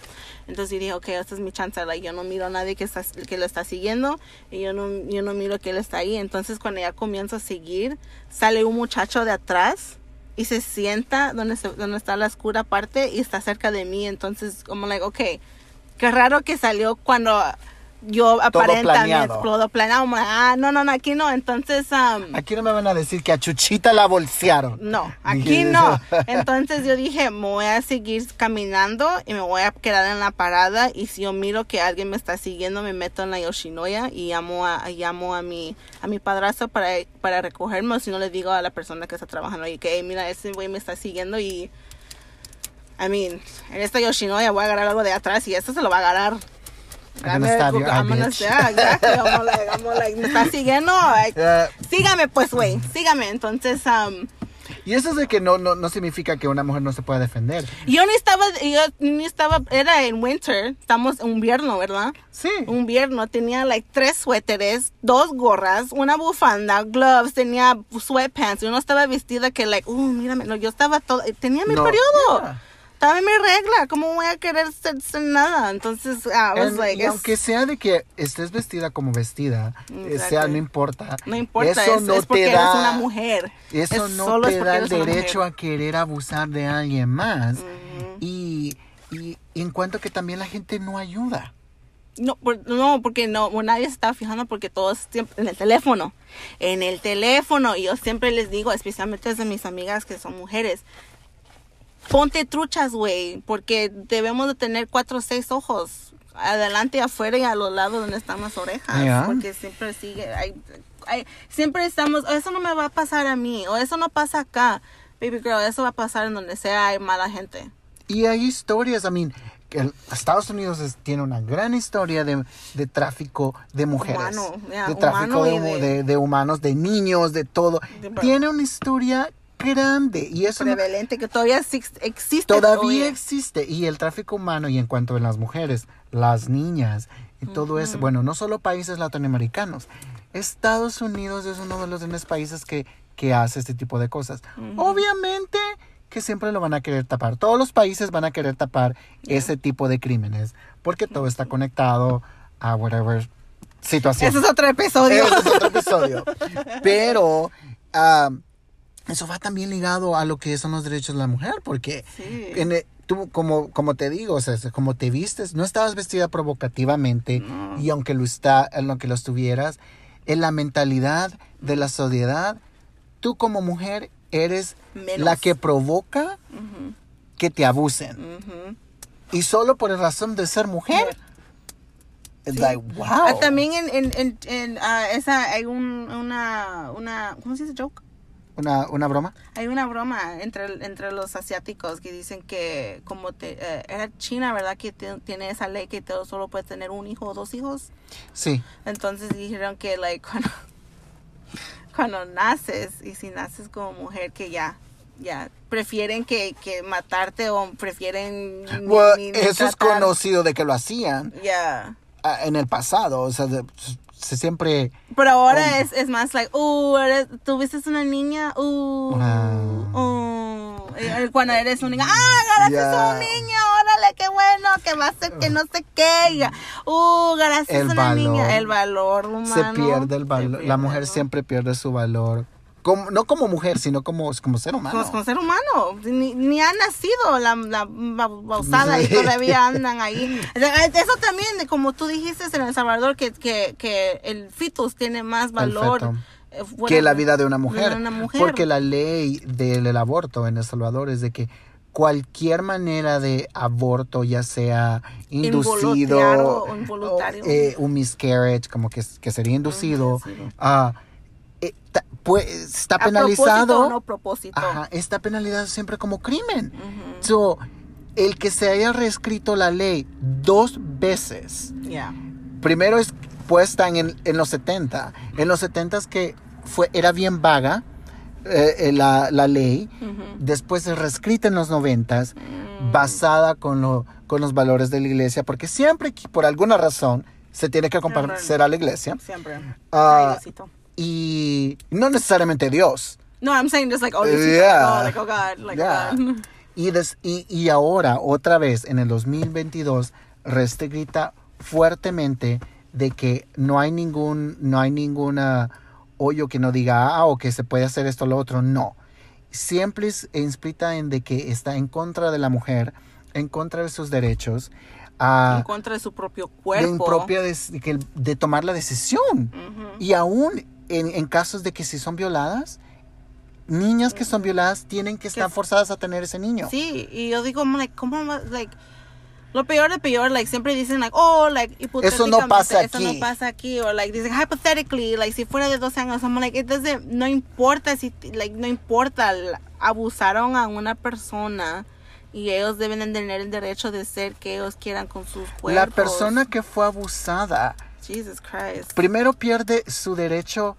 Entonces yo dije, ok, esta es mi chance, like, yo no miro a nadie que, está, que lo está siguiendo y yo no, yo no miro que él está ahí. Entonces cuando ya comienzo a seguir, sale un muchacho de atrás y se sienta donde, se- donde está la oscura parte y está cerca de mí. Entonces como, like, ok, qué raro que salió cuando yo aparentemente planeado. todo planeado. Ah, no, no, no, aquí no. Entonces, um, Aquí no me van a decir que a Chuchita la bolsearon. no, aquí no. Entonces yo dije, me voy a seguir caminando y me voy a quedar en la parada y si yo miro que alguien me está siguiendo, me meto en la Yoshinoya y llamo a, llamo a mi a mi padrastro para, para recogerme o si no le digo a la persona que está trabajando ahí que, "Hey, mira, ese güey me está siguiendo y... I mean, en esta Yoshinoya voy a agarrar algo de atrás y esto se lo va a agarrar. I'm gonna your eye, I'm gonna- yeah, exactly. I'm like, I'm like, me está siguiendo. Like, Eh, sígame, pues, güey. Sígame. Entonces, um, y eso es de que no, no, no significa que una mujer no se pueda defender. yo ni estaba, yo ni estaba, era en winter. Estamos en invierno, ¿verdad? Sí. Un invierno. Tenía, like, tres suéteres, dos gorras, una bufanda, gloves, tenía sweatpants. Yo no estaba vestida que, like, uh, mírame. No, yo estaba todo, tenía mi No, periodo. yeah. En mi regla. ¿Cómo voy a querer ser, ser nada? Entonces, was En- like, y es- aunque sea de que estés vestida como vestida, eh, sea, no importa. no importa, Eso es, no es porque te eres da, una mujer. Eso Es no te da el eres derecho a querer abusar de alguien más. Y, y, y en cuanto que también la gente no ayuda. No, por- no, porque no, nadie se estaba fijando porque todos siempre en el teléfono, en el teléfono. Y yo siempre les digo, especialmente a mis amigas que son mujeres, ponte truchas, güey, porque debemos de tener cuatro o seis ojos, adelante, afuera y a los lados donde están las orejas, Ya. porque siempre sigue, hay, hay- siempre estamos, "Oh, eso no me va a pasar a mí, o eso no pasa acá, baby girl, eso va a pasar en donde sea hay mala gente. Y hay historias, I mean, el- Estados Unidos es- tiene una gran historia de, de tráfico de mujeres. Humano, ya, de tráfico humano de, de- de- humanos, de niños, de todo. Tiene una historia grande y Prevalente, que todavía exis- existe. todavía existe. Y el tráfico humano, y en cuanto a las mujeres, las niñas y todo eso, bueno, no solo países latinoamericanos. Estados Unidos es uno de los grandes países que, que hace este tipo de cosas. Obviamente que siempre lo van a querer tapar. Todos los países van a querer tapar ese tipo de crímenes porque todo está conectado a whatever situación. Ese es otro episodio. Ese es otro episodio. Pero ah, eso va también ligado a lo que son los derechos de la mujer, porque Sí. en el- tú, como, como te digo, o sea, como te vistes, no estabas vestida provocativamente y aunque lo, está, aunque lo estuvieras, en la mentalidad de la sociedad, tú como mujer eres Menos. la que provoca que te abusen. Y solo por la razón de ser mujer. Sí. like, wow. Ah, también en, en, en, en, ah, esa hay un, una, una, ¿cómo se dice joke? Una, una broma. Hay una broma entre, entre los asiáticos que dicen que como te, eh, era China, ¿verdad? Que tiene esa ley que te- solo puedes tener un hijo o dos hijos. Sí. Entonces dijeron que like cuando, cuando naces y si naces como mujer que ya ya prefieren que, que matarte o prefieren ni- Well, ni- eso es tratar. conocido de que lo hacían Ya. ah, en el pasado. O sea, de- se siempre. Pero ahora Oh. es, es más like, uh, eres, tuviste una niña, uh, Ah. uh. Cuando eres una niña, ah, ganaste Ya. un niño, órale, qué bueno, que va a ser que no sé qué. Uh, ganaste una valor. niña. El valor humano. se pierde el valor. La mujer siempre pierde su valor. Como, no como mujer, sino como, como ser humano. Pues con ser humano, ni, ni ha nacido la, la y todavía andan ahí. Eso también, como tú dijiste en El Salvador, que, que, que el fetus tiene más valor eh, que la vida de una mujer. de una mujer. Porque la ley del el aborto en El Salvador es de que cualquier manera de aborto, ya sea inducido, o involuntario. eh, un miscarriage, como que, que sería inducido, inducido. ah, eh, ta- pues, está A penalizado. o no propósito. Ajá, está penalizado siempre como crimen. Ujú. So, el que se haya reescrito la ley dos veces, Ya. primero es puesta en, en los 70, en los 70 es que fue, era bien vaga eh, eh, la, la ley, Ujú. después es reescrita en los 90 Mm. basada con, lo, con los valores de la iglesia, porque siempre por alguna razón se tiene que comparecer a la iglesia Siempre. Diosito. Y no necesariamente Dios. No, I'm saying just like, oh. Yeah. Oh, like, oh God. Like, Yeah. oh God. Y, des- y, y ahora, otra vez, en el 2022, restricta fuertemente de que no hay ningún, no hay ninguna hoyo que no diga, ah, o que se puede hacer esto o lo otro. No. Siempre es explícita en de que está en contra de la mujer, en contra de sus derechos, ah, en contra de su propio de, cuerpo. propia de, de tomar la decisión. Y aún en, en casos de que si son violadas, niñas que son violadas tienen que estar forzadas a tener ese niño. Sí, y yo digo, like, ¿cómo like, lo peor de peor, like, siempre dicen, like, oh, like, Eso no pasa Eso aquí. no pasa aquí, o, like, dicen, hypothetically, like, si fuera de 12 años, I'm like, doesn't- no importa si, like, no importa, abusaron a una persona y ellos deben de tener el derecho de ser que ellos quieran con sus cuerpos. La persona que fue abusada Jesus Christ. primero pierde su derecho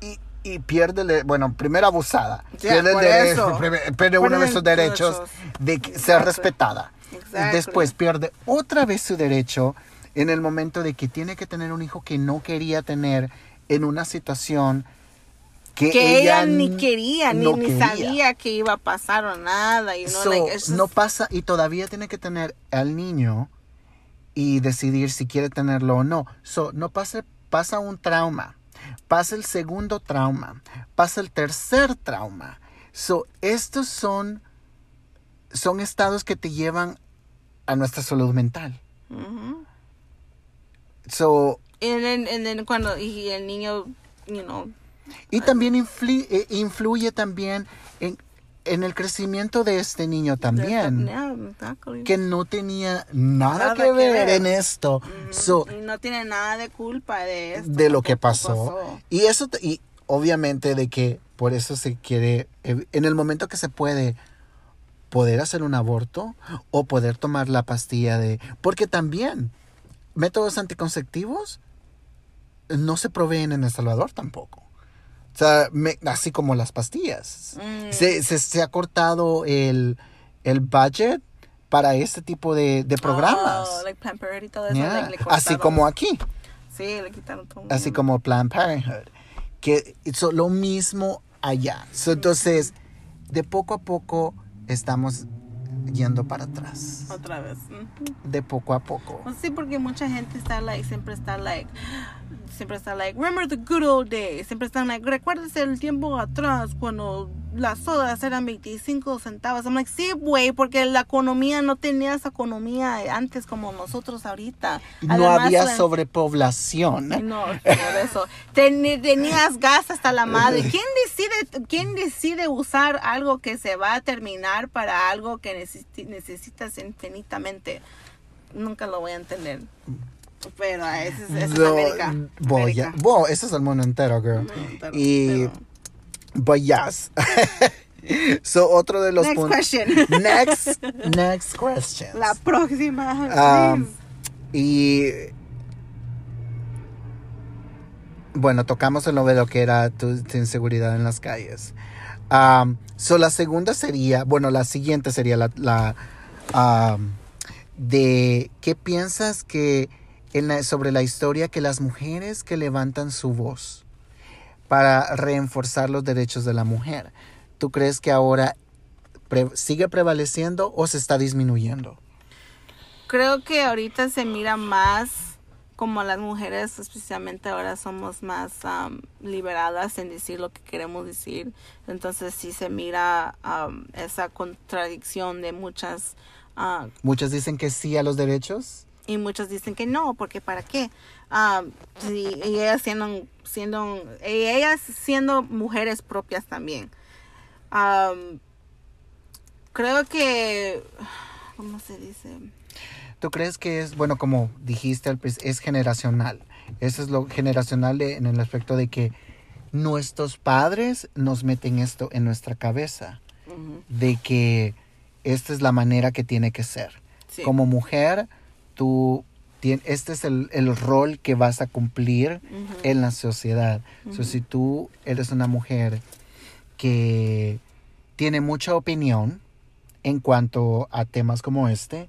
y, y pierde, bueno, primero abusada. Pierde derecho, pierde- uno de sus derechos de ser respetada. Exactly. Después pierde otra vez su derecho en el momento de que tiene que tener un hijo que no quería tener en una situación que, que ella, ni quería, ni, no ni quería. sabía que iba a pasar o nada. You know, So, like, it's just- no pasa y todavía tiene que tener al niño y decidir si quiere tenerlo o no. So, no pasa, pasa un trauma, pasa el segundo trauma, pasa el tercer trauma. So, estos son, son estados que te llevan a nuestra salud mental. Ujú. So, And then, and then cuando y el niño, you know, y también infli- eh, influye también en, en el crecimiento de este niño también. Que no tenía nada, Nada que, que ver, en esto. Ujú. So, y no tiene nada de culpa de esto. de lo que tampoco pasó. Y eso, y obviamente de que por eso se quiere, eh, en el momento que se puede, poder hacer un aborto o poder tomar la pastilla de... Porque también métodos anticonceptivos no se proveen en El Salvador tampoco. O sea, me- así como las pastillas. Mm. Se, se, se ha cortado el, el budget para este tipo de, de programas. Oh, like Planned Parenthood y todo eso. Yeah. like, Así como aquí. Sí, le quitaron todo. así como Planned Parenthood, que hizo lo mismo allá. So, entonces, de poco a poco estamos yendo para atrás. Otra vez. De poco a poco. Pues sí, porque mucha gente está like, siempre está like, siempre está like, remember the good old days. Siempre están like, recuérdese el tiempo atrás cuando las sodas eran 25 centavos. I'm like, sí, güey, porque la economía no tenía esa economía antes como nosotros ahorita. No Además, había la- sobrepoblación. No, por eso. Ten- tenías gas hasta la madre. ¿Quién decide, ¿Quién decide usar algo que se va a terminar para algo que necesi- necesitas infinitamente? Nunca lo voy a entender. Pero ese es, ese es América. voy a-. Wow, eso es el mundo entero, girl. Y, pero- but yes. so, otro de los Next puntos. question. Next, next question. La próxima. Um, y bueno, tocamos el novelo que era tu, tu inseguridad en las calles. Um, so la segunda sería, bueno, la siguiente sería la, la, um, de qué piensas que en la- sobre la historia que las mujeres que levantan su voz para reforzar los derechos de la mujer, ¿tú crees que ahora pre- sigue prevaleciendo o se está disminuyendo? Creo que ahorita se mira más como las mujeres, especialmente ahora somos más um, liberadas en decir lo que queremos decir. Entonces sí se mira um, esa contradicción de muchas ah, Muchas dicen que sí a los derechos. Y muchos dicen que no, porque para qué. Um, y ellas siendo, siendo, y ellas siendo mujeres propias también. Um, creo que, ¿cómo se dice? ¿Tú crees que es, bueno, como dijiste, es generacional? Eso es lo generacional de- en el aspecto de que nuestros padres nos meten esto en nuestra cabeza, de que esta es la manera que tiene que ser. sí. Como mujer, tú, este es el, el rol que vas a cumplir en la sociedad. So, Ujú. si tú eres una mujer que tiene mucha opinión en cuanto a temas como este,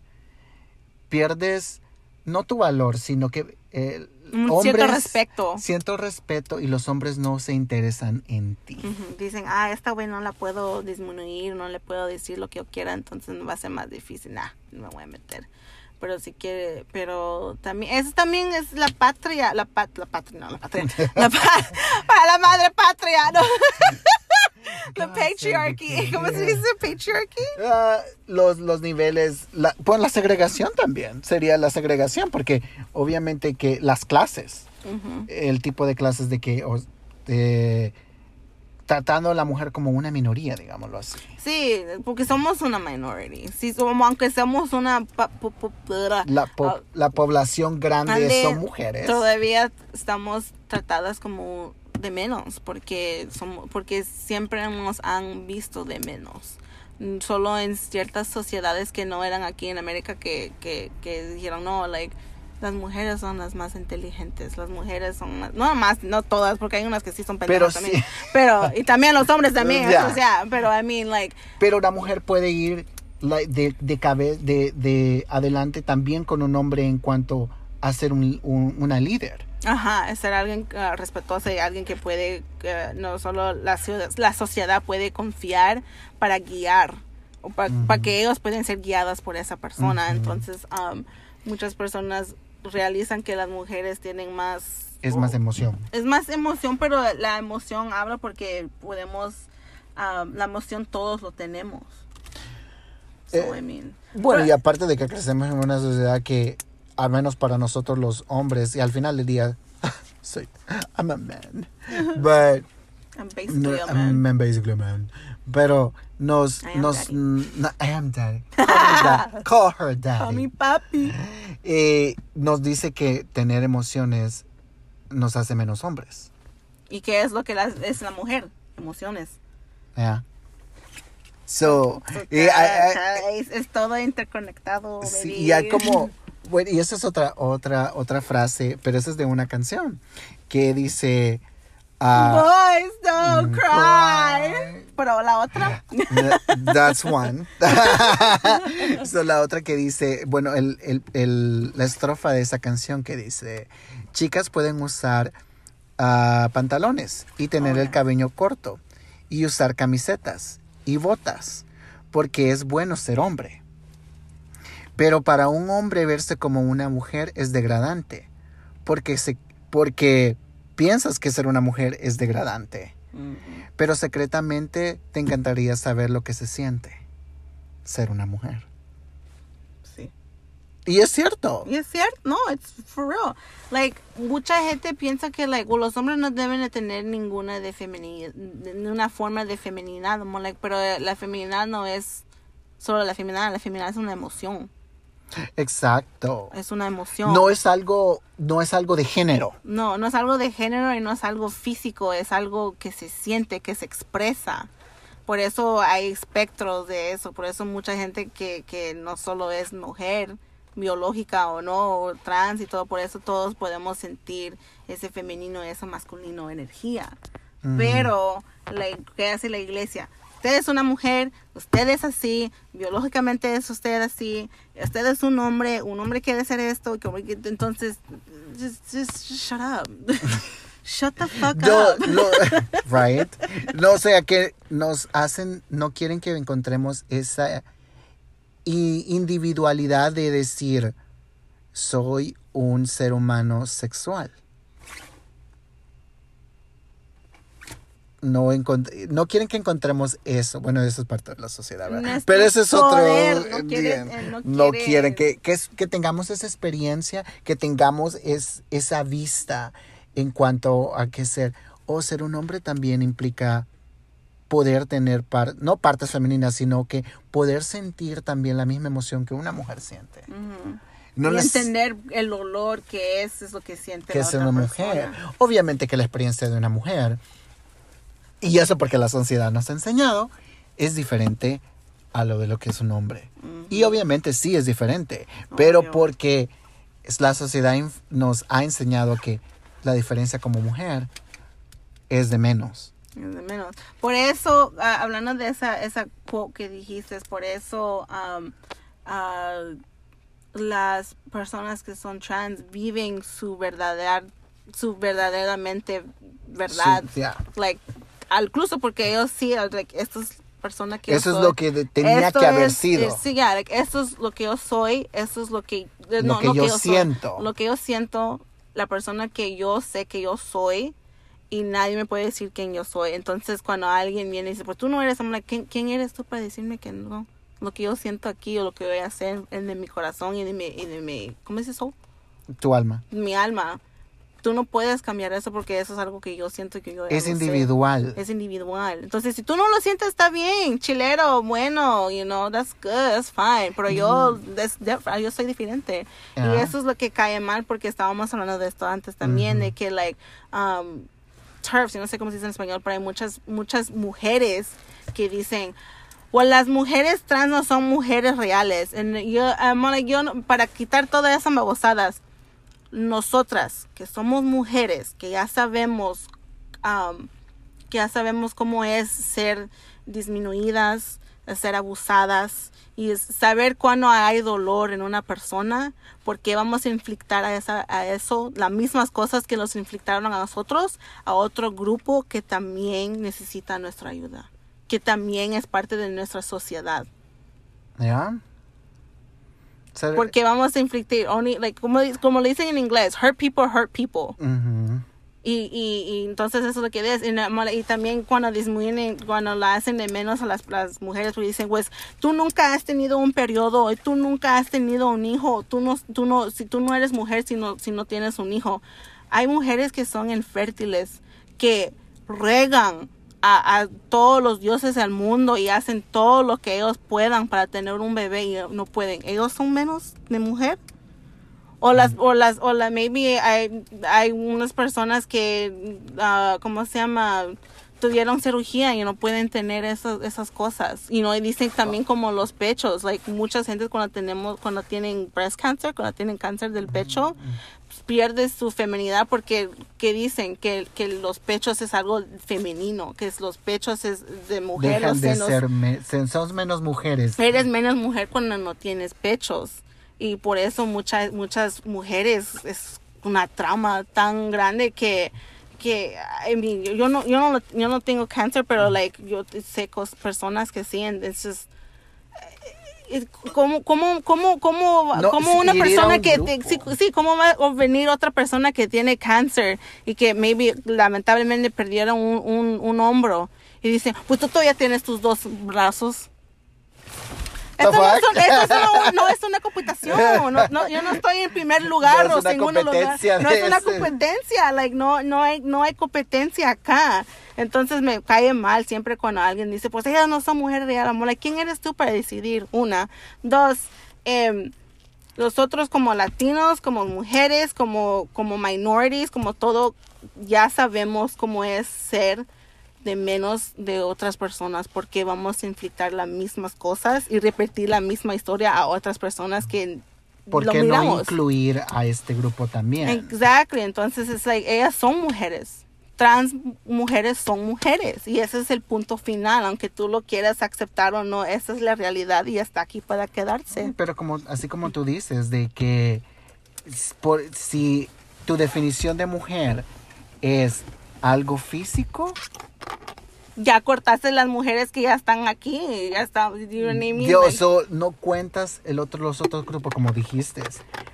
pierdes no tu valor, sino que eh, hombres cierto respeto. siento respeto y los hombres no se interesan en ti. Dicen, ah, esta güey no la puedo disminuir, no le puedo decir lo que yo quiera, entonces va a ser más difícil. Nah, no me voy a meter. Pero si quiere, pero también, eso también es la patria, la, pat, la patria, no, la patria, la pa- para la madre patria, ¿no? La patriarchy, ¿cómo se dice patriarchy? Ah, los, los niveles, la, bueno, la segregación también sería la segregación, porque obviamente que las clases, el tipo de clases de que de- tratando a la mujer como una minoría, digámoslo así. Sí, porque somos una minority. Sí, somos, aunque somos una... La, po- Ah, la población grande Ande, son mujeres. Todavía estamos tratadas como de menos porque somos porque siempre nos han visto de menos. solo en ciertas sociedades que no eran aquí en América que, que, que dijeron, no, like, las mujeres son las más inteligentes, las mujeres son más, no más, no todas, porque hay unas que sí son Pero pendejas sí. también, pero, y también los hombres también, o sea, pero I mean, like, Pero la mujer puede ir de, de, cabe- de, de adelante también con un hombre en cuanto a ser un- un- una líder. Ajá, ser alguien uh, respetuoso y alguien que puede, no solo la, ciudad- la sociedad puede confiar para guiar, o para, para que ellos pueden ser guiadas por esa persona. Entonces, um, muchas personas realizan que las mujeres tienen más... Es más emoción. Es más emoción, pero la emoción habla porque podemos, um, la emoción todos lo tenemos. So, Eh, I mean, Bueno, pero- y aparte de que crecemos en una sociedad que, al menos para nosotros los hombres, y al final del día, soy, I'm a man. But, I'm basically a I'm man. basically a man. Pero nos, I am nos, no, I am daddy. Call her, da- call her daddy. A mi papi. Eh, nos dice que tener emociones nos hace menos hombres. ¿Y qué es lo que la- es la mujer? Emociones. Yeah. So, eh, I- I- es, es todo interconectado. Sí, baby. y hay como, bueno, y esa es otra, otra, otra frase, pero esa es de una canción que dice, ah, Boys don't mm, cry. cry. Pero la otra. th- that's one. so, la otra que dice, bueno, el, el, el- la estrofa de esa canción que dice, chicas pueden usar ah, pantalones y tener Oh, el yeah. cabello corto y usar camisetas y botas porque es bueno ser hombre. Pero para un hombre verse como una mujer es degradante porque se porque piensas que ser una mujer es degradante pero secretamente te encantaría saber lo que se siente ser una mujer. Sí. Y es cierto. Y es cierto, no, it's for real. Like, mucha gente piensa que, like, well, los hombres no deben de tener ninguna de feminidad, ninguna forma de feminidad, como, like, pero la feminidad no es solo la feminidad, la feminidad es una emoción, Exacto. es una emoción. No es algo, no es algo de género. No, no es algo de género y no es algo físico, es algo que se siente, que se expresa. Por eso hay espectros de eso, por eso mucha gente que, que no solo es mujer, biológica o no, o trans y todo, por eso todos podemos sentir ese femenino, esa masculino energía. Pero, la, ¿qué hace la iglesia? Usted es una mujer, usted es así, biológicamente es usted así, usted es un hombre, un hombre quiere ser esto, entonces, just, just shut up. shut the fuck up. no, right. No, o sea que nos hacen, no quieren que encontremos esa individualidad de decir soy un ser humano sexual. No, no quieren que encontremos eso. Bueno, eso es parte de la sociedad, ¿verdad? Nuestro Pero ese es otro. poder, no eh, quieren- bien. eh, no no quieren- quieren que, que, es- que tengamos esa experiencia, que tengamos es, esa vista en cuanto a que ser. O ser un hombre también implica poder tener, par- no partes femeninas, sino que poder sentir también la misma emoción que una mujer siente. No y neces- entender el olor que es, es lo que siente que la es otra una persona. mujer. Obviamente que la experiencia de una mujer, y eso porque la sociedad nos ha enseñado, es diferente a lo de lo que es un hombre. Y obviamente sí es diferente, pero porque la sociedad nos ha enseñado que la diferencia como mujer es de menos. Es de menos. Por eso, ah, hablando de esa, esa quote que dijiste, por eso um, ah, las personas que son trans viven su verdadera, su verdaderamente verdad. Sí. Like, incluso porque ellos sí, like, estas personas que yo Eso es soy, lo que tenía esto que haber es- sido. eh, sí, ya, like, esto es lo que yo soy, eso es lo que, eh, Lo no, que no yo siento. lo que yo siento, la persona que yo sé que yo soy y nadie me puede decir quién yo soy. Entonces cuando alguien viene y dice, pues tú no eres, like, ¿quién, quién eres tú para decirme que no? Lo que yo siento aquí o lo que voy a hacer en de mi corazón y de mi, y de mi ¿cómo es eso? Tu alma. Mi alma. Tú no puedes cambiar eso porque eso es algo que yo siento que yo Es sé individual. es individual. Entonces, si tú no lo sientes, está bien, chilero, bueno, you know, that's good, that's fine. Pero yo, that's different, yo soy diferente. Y eso es lo que cae mal porque estábamos hablando de esto antes también, de que, like, um, TERFs, yo no sé cómo se dice en español, pero hay muchas, muchas mujeres que dicen, o las mujeres trans no son mujeres reales. And yo, I'm like, yo para quitar todas esas babosadas, nosotras que somos mujeres, que ya sabemos, um, que ya sabemos cómo es ser disminuidas, ser abusadas y saber cuándo hay dolor en una persona, porque vamos a inflictar a, esa, a eso las mismas cosas que nos inflictaron a nosotros, a otro grupo que también necesita nuestra ayuda, que también es parte de nuestra sociedad. ¿Ya? So- Porque vamos a only, like, como, como le dicen en inglés, hurt people, hurt people. Ujú. Y, y, y entonces eso es lo que es. Y, y también cuando disminuyen, cuando la hacen de menos a las, las mujeres, pues dicen, pues tú nunca has tenido un periodo, tú nunca has tenido un hijo, tú no, tú no, si tú no eres mujer si no, si no tienes un hijo. Hay mujeres que son infértiles, que regan a, a todos los dioses del mundo y hacen todo lo que ellos puedan para tener un bebé y no pueden. ¿Ellos son menos de mujer? O las, o las, o la, maybe hay, hay unas personas que, ah, ¿cómo se llama? Tuvieron cirugía y no pueden tener esas, esas cosas. Y no, y dicen también como los pechos, like muchas gente cuando tenemos, cuando tienen breast cancer, cuando tienen cáncer del pecho, pues, pierde su feminidad porque, que dicen que, que los pechos es algo femenino, que es los pechos es de mujer, Dejan de senos- ser, me- menos mujeres. Eres menos mujer cuando no tienes pechos. Y por eso muchas, muchas mujeres es una trauma tan grande que, que I mean, yo, no, yo, no, yo no tengo cáncer, pero like, yo sé cos- personas que sí, and it's just, ¿Cómo, cómo, cómo, cómo, No, cómo sí, una persona un que, sí, sí, cómo va a venir otra persona que tiene cáncer y que maybe lamentablemente perdieron un, un, un hombro y dice, pues tú todavía tienes tus dos brazos. Esto no, es, fuck? un- esto es una- no es una competición. No, no, yo no estoy en primer lugar o segundo lugar. competencia No de es una ese. competencia. Like, no, no, hay, no hay competencia acá. Entonces me cae mal siempre cuando alguien dice, pues ellas no son mujeres real. Amor, like, ¿quién eres tú para decidir? Una. Dos, em, nosotros como latinos, como mujeres, como, como minorities, como todo, ya sabemos cómo es ser de menos de otras personas porque vamos a inflictar las mismas cosas y repetir la misma historia a otras personas que ¿Por lo qué no incluir a este grupo también? Exactly, entonces es like ellas son mujeres. Trans mujeres son mujeres y ese es el punto final, aunque tú lo quieras aceptar o no, esa es la realidad y está aquí para quedarse. Pero como así como tú dices de que por, si tu definición de mujer es algo físico, Ya cortaste las mujeres que ya están aquí, ya está, you know so, no cuentas el otro, los otros grupos como dijiste,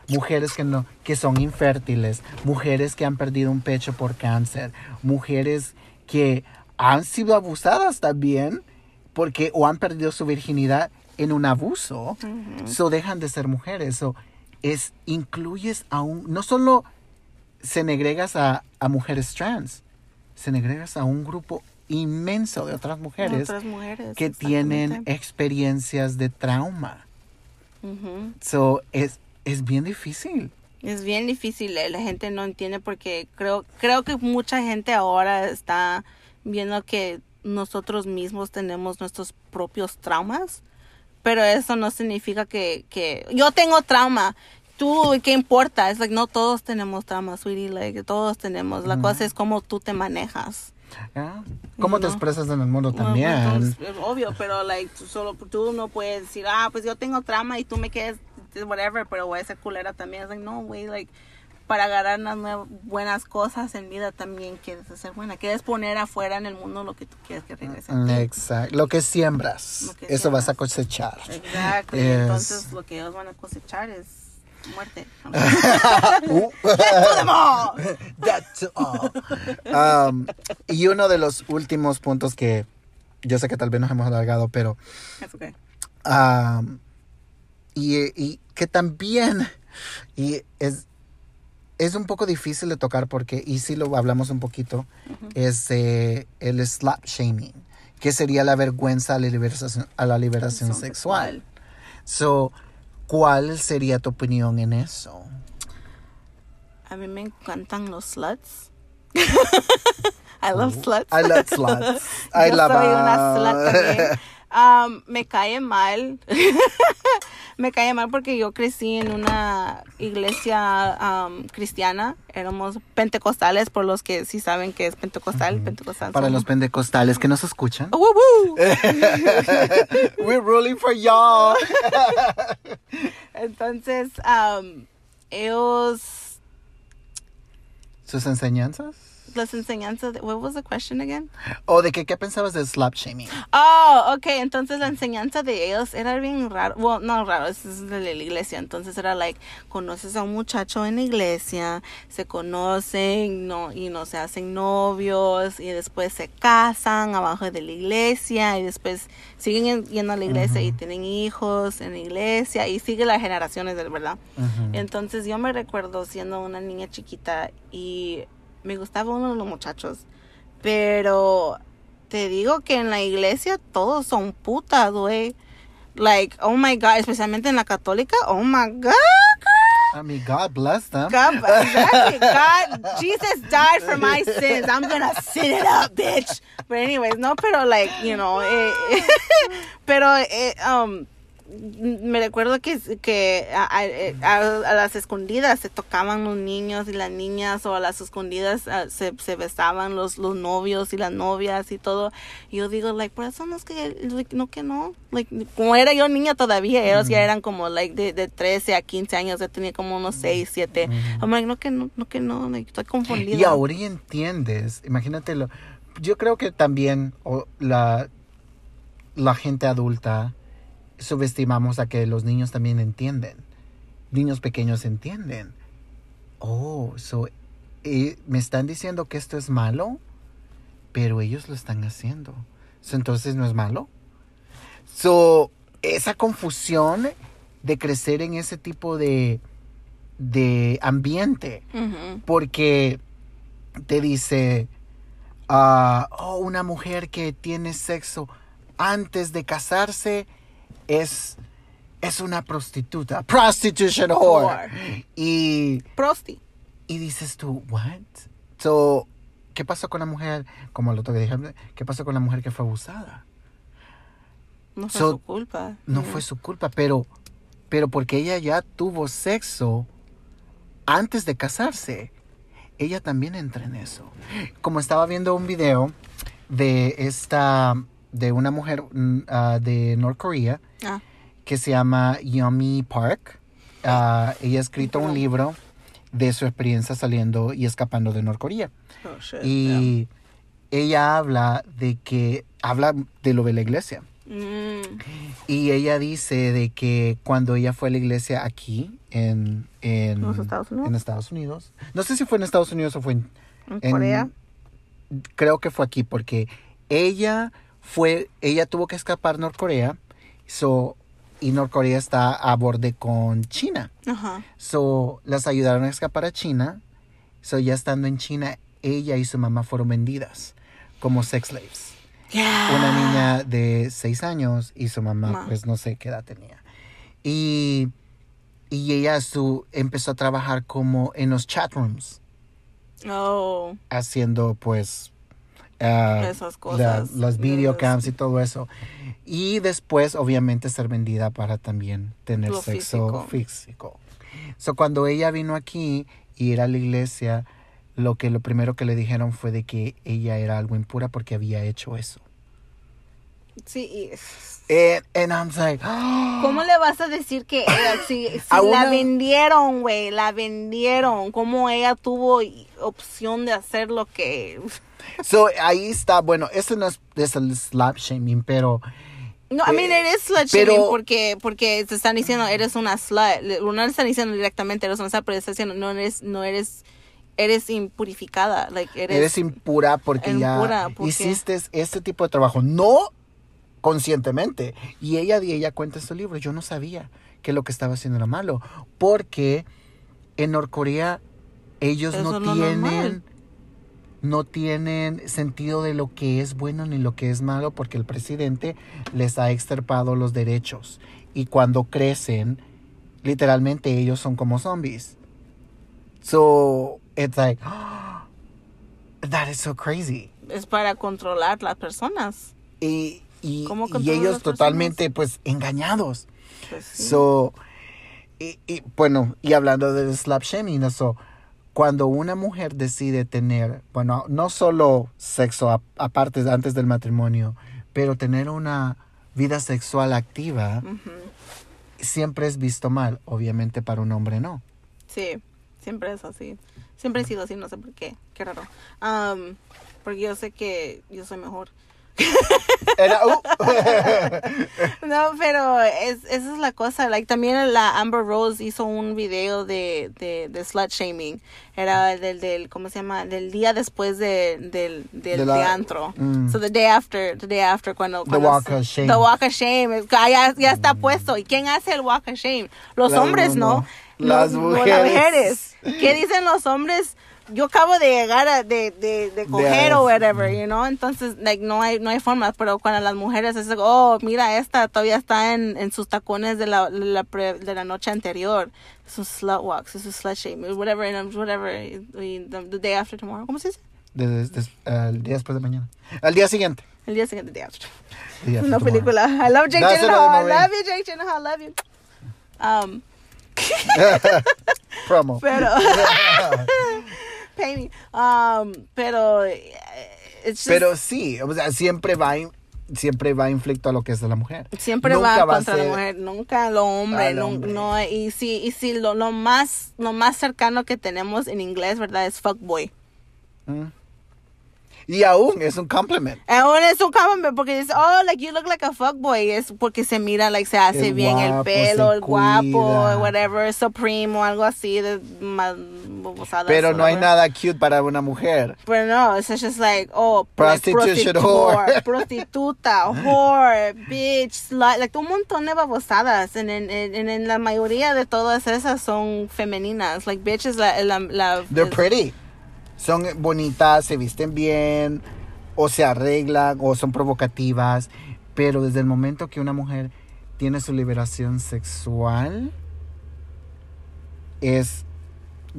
mujeres que no, que son infértiles, mujeres que han perdido un pecho por cáncer, mujeres que han sido abusadas también, porque o han perdido su virginidad en un abuso, so dejan de ser mujeres, so es incluyes a un, no solo se negregas a, a mujeres trans, se negregas a un grupo inmenso de otras mujeres otras mujeres. que tienen experiencias de trauma. Ujú. So, es, es bien difícil. Es bien difícil, eh, la gente no entiende porque creo creo que mucha gente ahora está viendo que nosotros mismos tenemos nuestros propios traumas, pero eso no significa que, que yo tengo trauma. Tú, ¿qué importa? Es like, no todos tenemos trauma, sweetie, like, todos tenemos. La cosa es cómo tú te manejas. ¿Cómo te No. expresas en el mundo Bueno, también? entonces, es obvio, pero like, tú solo tú no puedes decir, ah, pues yo tengo trauma y tú me quedes whatever, pero voy a ser culera también. Es like, no, güey, like para agarrar unas buenas cosas en vida también quieres hacer buena. Quieres poner afuera en el mundo lo que tú quieres que regrese. Exacto. Lo que siembras, Lo que eso vas a siembras. cosechar. Exacto. Es- Entonces lo que ellos van a cosechar es muerte. Uh, ¡To them all! that's all. Um, y uno de los últimos puntos que yo sé que tal vez nos hemos alargado, pero That's okay. um, y, y que también y es es un poco difícil de tocar porque y si lo hablamos un poquito es eh, el slap shaming que sería la vergüenza a la liberación a la liberación Son sexual so ¿cuál sería tu opinión en eso? A mí me encantan los sluts. I love sluts. I love sluts I Yo love soy una slut también. Um, me cae mal. me cae mal porque yo crecí en una iglesia um, cristiana. Éramos pentecostales, por los que sí saben que es pentecostal. pentecostal Para los pentecostales que nos escuchan. ¡Uh, uh, uh! We're ruling for y'all. Entonces, um, ellos, ¿Sus enseñanzas? Las enseñanzas, de, what was the question again? ¿O de que, qué pensabas de slut shaming? Oh, ok, entonces la enseñanza de ellos era bien raro, bueno, no raro, es de la iglesia, entonces era like, conoces a un muchacho en la iglesia, se conocen, no, y no se hacen novios, y después se casan abajo de la iglesia, y después siguen en- yendo a la iglesia y tienen hijos en la iglesia, y sigue las generaciones, verdad. Ujú. Entonces yo me recuerdo siendo una niña chiquita y me gustaba uno de los muchachos. Pero te digo que en la iglesia todos son putas, güey. Like, oh my God, especialmente en la católica, oh my God. I mean, God bless them. God, exactly. God, Jesus died for my sins. I'm gonna sit it up, bitch. But anyways, no, pero like, you know, eh, pero eh, um, me recuerdo que, que a, a- a- a las escondidas se tocaban los niños y las niñas o a las escondidas ah, se, se besaban los, los novios y las novias y todo. Y yo digo, like, por eso no es que, like, no que no. Like, como era yo niña todavía, ellos ya eran como, like, de, de 13 a 15 años, yo tenía como unos 6, 7. I'm like, no que no, no que no, like, estoy confundida. Y ahora ya entiendes, imagínatelo. Yo creo que también o, la, la gente adulta subestimamos a que los niños también entienden. Niños pequeños entienden. Oh, so, eh, me están diciendo que esto es malo, pero ellos lo están haciendo. So, entonces no es malo. So, esa confusión de crecer en ese tipo de, de ambiente porque te dice, ah, oh, una mujer que tiene sexo antes de casarse es, es una prostituta, prostitution whore. Y, Prosti. y dices tú, what? So, ¿qué pasó con la mujer, como lo que dije, qué pasó con la mujer que fue abusada? No fue So, su culpa. No Mm. fue su culpa, pero, pero porque ella ya tuvo sexo antes de casarse, ella también entra en eso. Como estaba viendo un video de esta, de una mujer mm, ah, de Norcorea Ah, que se llama Yumi Park. Ah, ella ha escrito un libro de su experiencia saliendo y escapando de Norcorea. oh, Y ella habla de que, habla de lo de la iglesia. Mm. Y ella dice de que cuando ella fue a la iglesia aquí en, en, ¿Los Estados Unidos? en Estados Unidos, no sé si fue en Estados Unidos o fue en- Corea. creo que fue aquí porque ella fue, ella tuvo que escapar a Norcorea, so, y Norcorea está a borde con China. So, las ayudaron a escapar a China. So, ya estando en China, ella y su mamá fueron vendidas como sex slaves Yeah. una niña de seis años y su mamá, Ma. pues no sé qué edad tenía. Y, y ella su, empezó a trabajar como en los chat rooms, Oh, haciendo pues ah, Esas cosas. las videocams Yes. y todo eso. Y después, obviamente, ser vendida para también tener Lo sexo físico. So, cuando ella vino aquí y era a la iglesia, lo que lo primero que le dijeron fue de que ella era algo impura porque había hecho eso. Sí. y- And, and I'm like, ¿Cómo le vas a decir que ella, si, la una- vendieron, güey, la vendieron? ¿Cómo ella tuvo opción de hacer lo que... So, ahí está, bueno, eso no es, es el slap shaming, pero No, I mean, it is slut pero- shaming porque, porque te están diciendo, eres una slut. No le están diciendo directamente, eres una slut, pero están diciendo, no eres, no eres, eres impurificada. Like, eres, eres, impura porque impura, ya porque- hiciste este tipo de trabajo, no conscientemente. Y ella, y ella cuenta en su libro, yo no sabía que lo que estaba haciendo era malo, porque en Norcorea ellos Eso no tienen normal. no tienen sentido de lo que es bueno ni lo que es malo porque el presidente les ha extirpado los derechos y cuando crecen literalmente ellos son como zombies. So it's like that is so crazy. es para controlar las personas. Y, y, ¿Cómo y ellos totalmente pues engañados. Pues sí. So, y, y, bueno, y hablando del slap shaming, eso, cuando una mujer decide tener, bueno, no solo sexo aparte antes del matrimonio, pero tener una vida sexual activa, siempre es visto mal, obviamente para un hombre no. Sí, siempre es así. Siempre he sido así, no sé por qué. Qué raro. Am, porque yo sé que yo soy mejor. Era, uh, No, pero es, esa es la cosa. Like, también la Amber Rose hizo un video de, de, de slut shaming. Era del, del, ¿cómo se llama? Del día después de, del, del De la- de antro. Mm. So the day after, the day after cuando... cuando walk se- of shame. The walk of shame. Es- Ya, ya está puesto. ¿Y quién hace el walk of shame? Los La- hombres, no. Las No, mujeres. mujeres. ¿Qué dicen los hombres? Yo acabo de llegar a, de, de, de coger o whatever, you know? Entonces, like, no hay, no hay forma. Pero cuando las mujeres es, like, oh, mira, esta todavía está en, en sus tacones de la, la pre- de la noche anterior. Sus slut walks, sus slut shame, whatever, whatever. the, day after tomorrow. ¿Cómo se dice? el día después de mañana. Al día siguiente. El día siguiente, day after. The day after Una tomorrow. película. I love Jake Gyllenhaal. I love you, Jake Gyllenhaal. I love you. Um, Promo. pero pay me. Um, pero eh, just, Pero sí, o sea, siempre va, siempre va inflicto a lo que es de la mujer. siempre Nunca va a contra la ser- mujer, nunca lo hombre, no, hombre. no, y si y si lo, lo más lo más cercano que tenemos en inglés, ¿verdad? Es fuckboy. Mm. Y aún es un compliment. Aún es un compliment porque dice, oh, like you look like a fuckboy. Es porque se mira, like se hace Es bien el guapo, pelo, se el guapo, cuida. whatever, supreme o algo así de más babosadas, Pero no hay nada cute para una mujer. Pero no, it's just like, oh, Prostitution prostitu- whore. prostituta, whore, bitch, slut, like un montón de babosadas. En, en, en, en la mayoría de todas esas son femeninas. Like, bitch es la. la, la They're es- pretty. Son bonitas, se visten bien, o se arreglan, o son provocativas. Pero desde el momento que una mujer tiene su liberación sexual, es.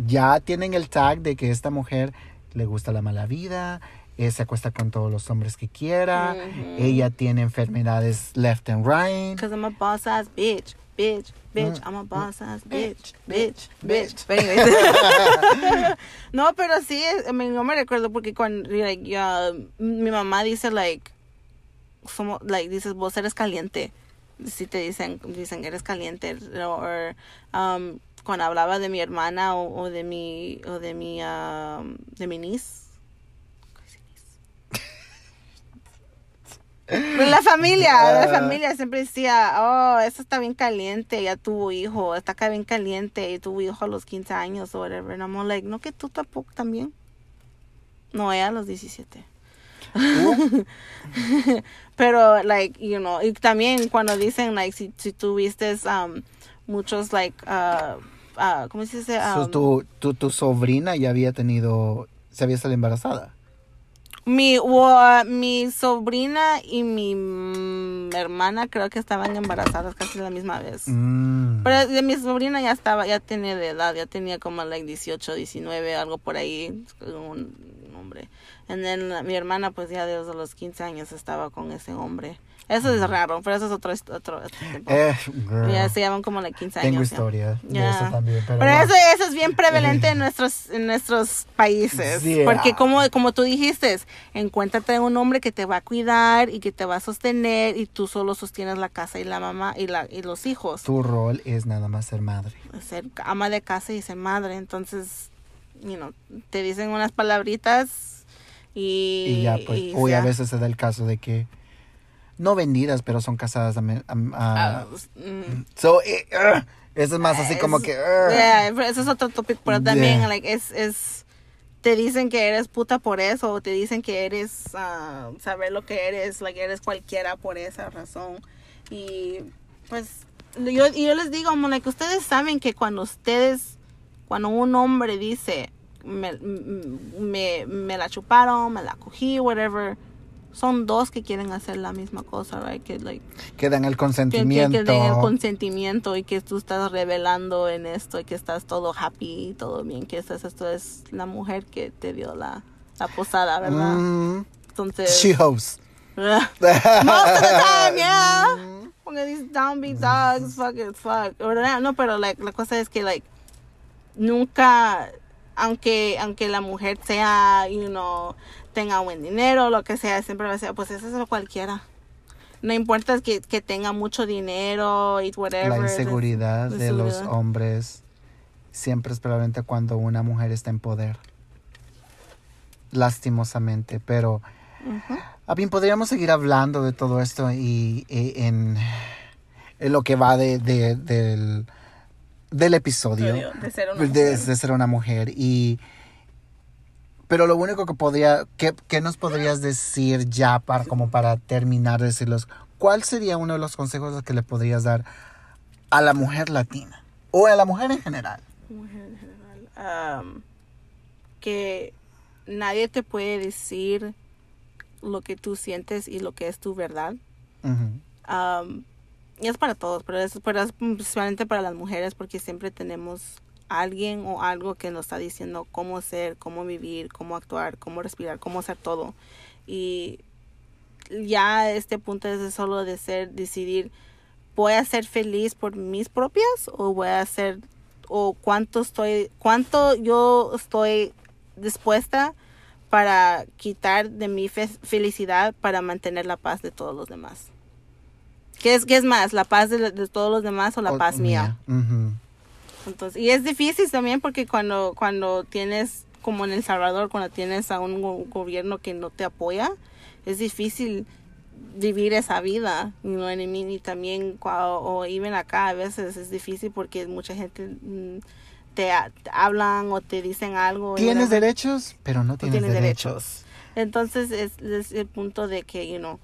Ya tienen el tag de que esta mujer le gusta la mala vida, eh, se acuesta con todos los hombres que quiera, Ujú. ella tiene enfermedades left and right. Cause I'm a boss ass bitch, bitch, bitch. Mm. I'm a boss ass bitch, bitch, bitch. No, pero sí, I mean, no me recuerdo porque cuando, like, mi mamá dice, like, somos, like, dices, vos eres caliente. Si te dicen, dicen, eres caliente. O, um, cuando hablaba de mi hermana o, o de mi, o de mi, um, de mi niece. Pero la familia, la Ah. familia siempre decía, oh, eso está bien caliente, ya tuvo hijo, está acá bien caliente y tuvo hijo a los 15 años o whatever. And I'm like, no, que tú tampoco también. No, ella a los 17. Uh, Pero, like, you know, y también cuando dicen, like, si, si tuviste um, muchos, like, uh, uh, ¿cómo se dice? so Um, tu, tu, tu sobrina ya había tenido, se había salido embarazada. Mi, wa- mi sobrina y mi mm, hermana creo que estaban embarazadas casi la misma vez. Mm. Pero de mi sobrina ya estaba, ya tenía de edad, ya tenía como like 18, 19, algo por ahí, un hombre. Y mi hermana pues ya desde los 15 años estaba con ese hombre. Eso es raro, pero eso es otro, otro, tiempo. Eh. Ya se llevan como like 15 Tengo años. ya. historia de eso también. Pero, Pero no. eso, eso es bien prevalente en nuestros, en nuestros países. Yeah. Porque como, como tú dijiste, encuéntrate un hombre que te va a cuidar y que te va a sostener y tú solo sostienes la casa y la mamá y, la, y los hijos. tu rol es nada más ser madre. Ser ama de casa y ser madre. Entonces, you know, te dicen unas palabritas y... Y ya, pues, y hoy a veces se da el caso de que, no vendidas, pero son casadas a... a- a- Ah, mm. so, eh, ugh, eso es más así como que... Yeah, pero eso es otro topic, pero también, Yeah. like, es, es, te dicen que eres puta por eso, o te dicen que eres, ah, saber lo que eres, like, eres cualquiera por esa razón. Y, pues, yo, y yo les digo, como, like, ustedes saben que cuando ustedes, cuando un hombre dice, me, m- me, me la chuparon, me la cogí, whatever, son dos que quieren hacer la misma cosa, right? Que, like, que dan el que, que, consentimiento. que den el consentimiento y que tú estás revelando en esto y que estás todo happy y todo bien, que estás, esto es la mujer que te dio la, la posada, ¿verdad? Mm, Entonces, she hopes. Most of the time, yeah. Porque these downbeat dogs, fuck it, fuck. No, pero like, la cosa es que, like, nunca, aunque, aunque la mujer sea, you know, tenga buen dinero, lo que sea, siempre va a ser, pues eso es lo cualquiera. No importa que, que tenga mucho dinero y whatever. La inseguridad de los hombres siempre es probablemente cuando una mujer está en poder. Lastimosamente, pero a bien podríamos seguir hablando de todo esto y, y en, en lo que va de, de- del, del episodio De ser de, de ser una mujer y pero lo único que podría que, que nos podrías decir ya para como para terminar de decirlos cuál sería uno de los consejos que le podrías dar a la mujer latina o a la mujer en general. Mujer en general, que nadie te puede decir lo que tú sientes y lo que es tu verdad. Am, y es para todos, pero es, pero es principalmente para las mujeres porque siempre tenemos alguien o algo que nos está diciendo cómo ser, cómo vivir, cómo actuar, cómo respirar, cómo hacer todo. Y ya este punto es solo de ser, decidir, voy a ser feliz por mis propias o voy a ser, o cuánto estoy, cuánto yo estoy dispuesta para quitar de mi fe- felicidad para mantener la paz de todos los demás. ¿Qué es, qué es más, la paz de, de todos los demás o la O- paz mía? Entonces, y es difícil también porque cuando, cuando tienes, como en El Salvador, cuando tienes a un go- gobierno que no te apoya, es difícil vivir esa vida, you know? Y también, cua- o even acá, a veces es difícil porque mucha gente mm, te, te hablan o te dicen algo. tienes derechos pero no No tienes, tienes derechos. derechos. Entonces es, es el punto de que, you know,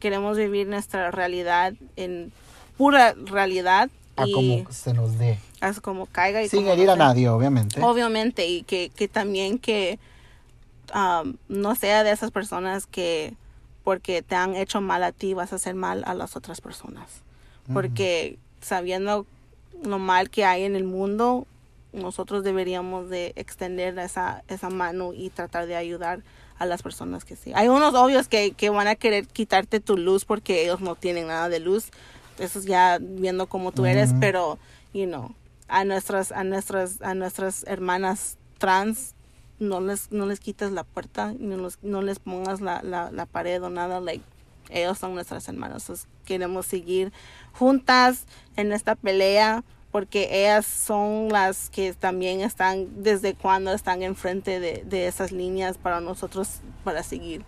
queremos vivir nuestra realidad en pura realidad a y como se nos dé haz como caiga y sin herir no a nadie obviamente Obviamente, y que, que también que um, no sea de esas personas que porque te han hecho mal a ti vas a hacer mal a las otras personas. Porque sabiendo lo mal que hay en el mundo, nosotros deberíamos de extender esa, esa mano y tratar de ayudar a las personas que sí. Hay unos obvios que, que van a querer quitarte tu luz porque ellos no tienen nada de luz. Eso es ya viendo cómo tú eres, pero, you know, a nuestras, a nuestras, a nuestras hermanas trans, no les, no les quites la puerta, no, los- no les pongas la, la, la pared o nada, like, ellos son nuestras hermanas. Entonces, queremos seguir juntas en esta pelea porque ellas son las que también están desde cuando están enfrente de, de esas líneas para nosotros para seguir.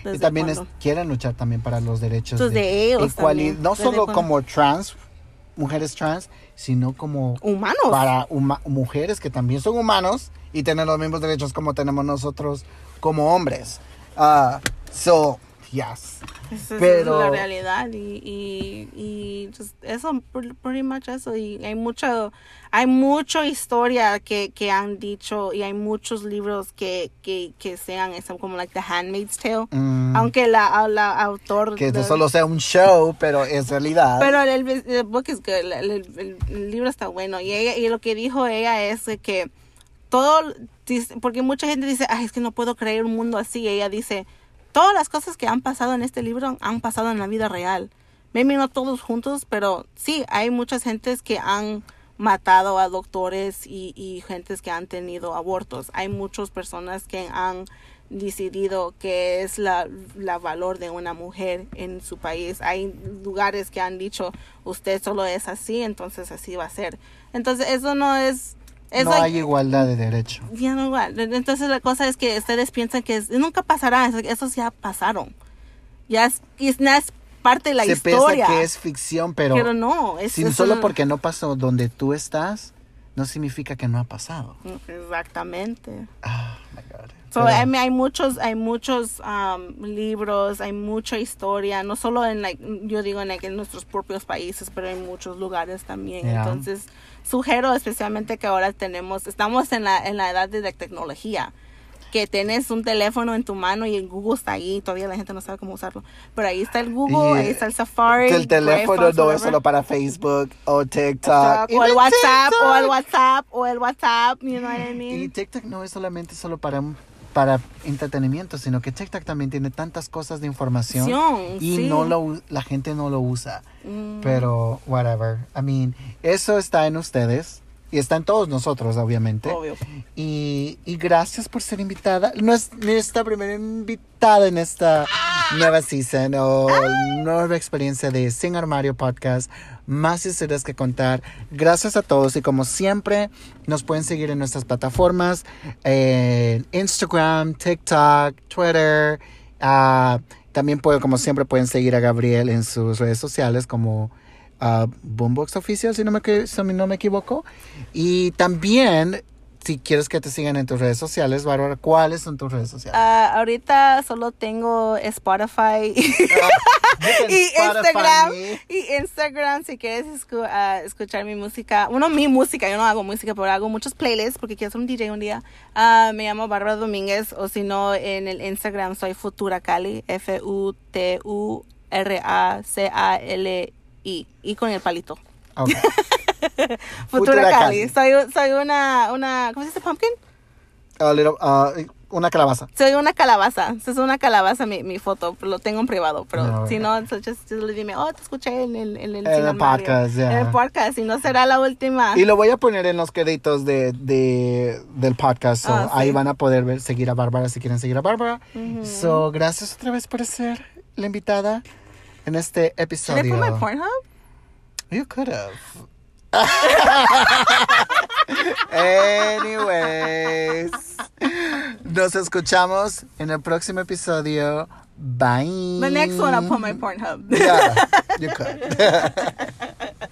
Y ¿Desde también es- quieren luchar también para los derechos Entonces, de ellos no ¿Desde solo como trans mujeres trans sino como humanos. para huma- mujeres que también son humanos y tienen los mismos derechos como tenemos nosotros como hombres. Ah, so, yes. Esa es Pero- la realidad y, y, y just eso, pr- pretty much eso. Y hay mucho, hay mucha historia que, que han dicho y hay muchos libros que, que, que sean eso, como like The Handmaid's Tale. Mm, Aunque la, la autor... que de- solo sea un show, pero es realidad. Pero el, el, book is good, el, el- el- libro está bueno. Y, ella, y lo que dijo ella es que todo, porque mucha gente dice, ay, es que no puedo creer un mundo así. Y ella dice, todas las cosas que han pasado en este libro han pasado en la vida real. Maybe no todos juntos, pero sí, hay muchas gentes que han matado a doctores y, y gentes que han tenido abortos. Hay muchas personas que han decidido que es la, la valor de una mujer en su país. Hay lugares que han dicho, usted solo es así, entonces así va a ser. Entonces eso no es... es no like- hay igualdad de derecho. ya no igual. Entonces la cosa es que ustedes piensan que es- nunca pasará, eso- esos ya pasaron. Ya es, es, es parte de la Se historia. piensa que es ficción, pero, pero no, es, si- es solo porque no pasó donde tú estás, no significa que no ha pasado. Exactamente. Ah, my God. So, I mean, hay muchos, hay muchos um, libros, hay mucha historia, no solo en, like, yo digo en, like, en nuestros propios países, pero en muchos lugares también. Yeah. Entonces, sugiero especialmente que ahora tenemos, estamos en la, en la edad de la tecnología, que tienes un teléfono en tu mano y el Google está ahí, todavía la gente no sabe cómo usarlo, pero ahí está el Google, ahí está el Safari. el teléfono no es solo para Facebook o TikTok. o el WhatsApp, o el. WhatsApp, o el WhatsApp, you know what I mean? Y TikTok no es solamente solo para para entretenimiento, sino que TikTok también tiene tantas cosas de información y sí. no lo la gente no lo usa. Mm. Pero whatever. I mean, eso está en ustedes y está en todos nosotros, obviamente. Obvio. Y, y gracias por ser invitada. Nues- Nuestra primera invitada en esta nueva season o nueva experiencia de Sin Armario Podcast. Más historias que contar. Gracias a todos y como siempre nos pueden seguir en nuestras plataformas. En Instagram, TikTok, Twitter. ah, también pueden, como siempre, pueden seguir a Gabriel en sus redes sociales como uh, Boombox Oficial, si no, me, si no me equivoco. Y también, si quieres que te sigan en tus redes sociales, Bárbara, ¿cuáles son tus redes sociales? Ah, ahorita solo tengo Spotify can y Instagram. Y Instagram, si quieres escu- ah, escuchar mi música. Bueno, mi música, yo no hago música, pero hago muchos playlists porque quiero ser un DJ un día. Ah, me llamo Bárbara Domínguez, o si no, en el Instagram soy Futura Cali, F-U-T-U-R-A-C-A-L-I. Y con el palito. Ok. Futura, Cali. Soy, soy una, una, ¿cómo se dice? Pumpkin. A little- ah, una calabaza. Soy una calabaza. Es una calabaza mi, mi foto. Lo tengo en privado. Pero No, si no, just, just dime, oh, te escuché en el, en el, En el Armario". podcast, ya. En el podcast. Si no será la última. Y lo voy a poner en los créditos de, de- del podcast. so Ah, sí. Ahí van a poder ver, seguir a Bárbara si quieren seguir a Bárbara. So, gracias otra vez por ser la invitada en este Should I episodio. put my Pornhub? You could have. Anyways, nos escuchamos en el próximo episodio. Bye. The next one, I'll put my Pornhub. Yeah, you could.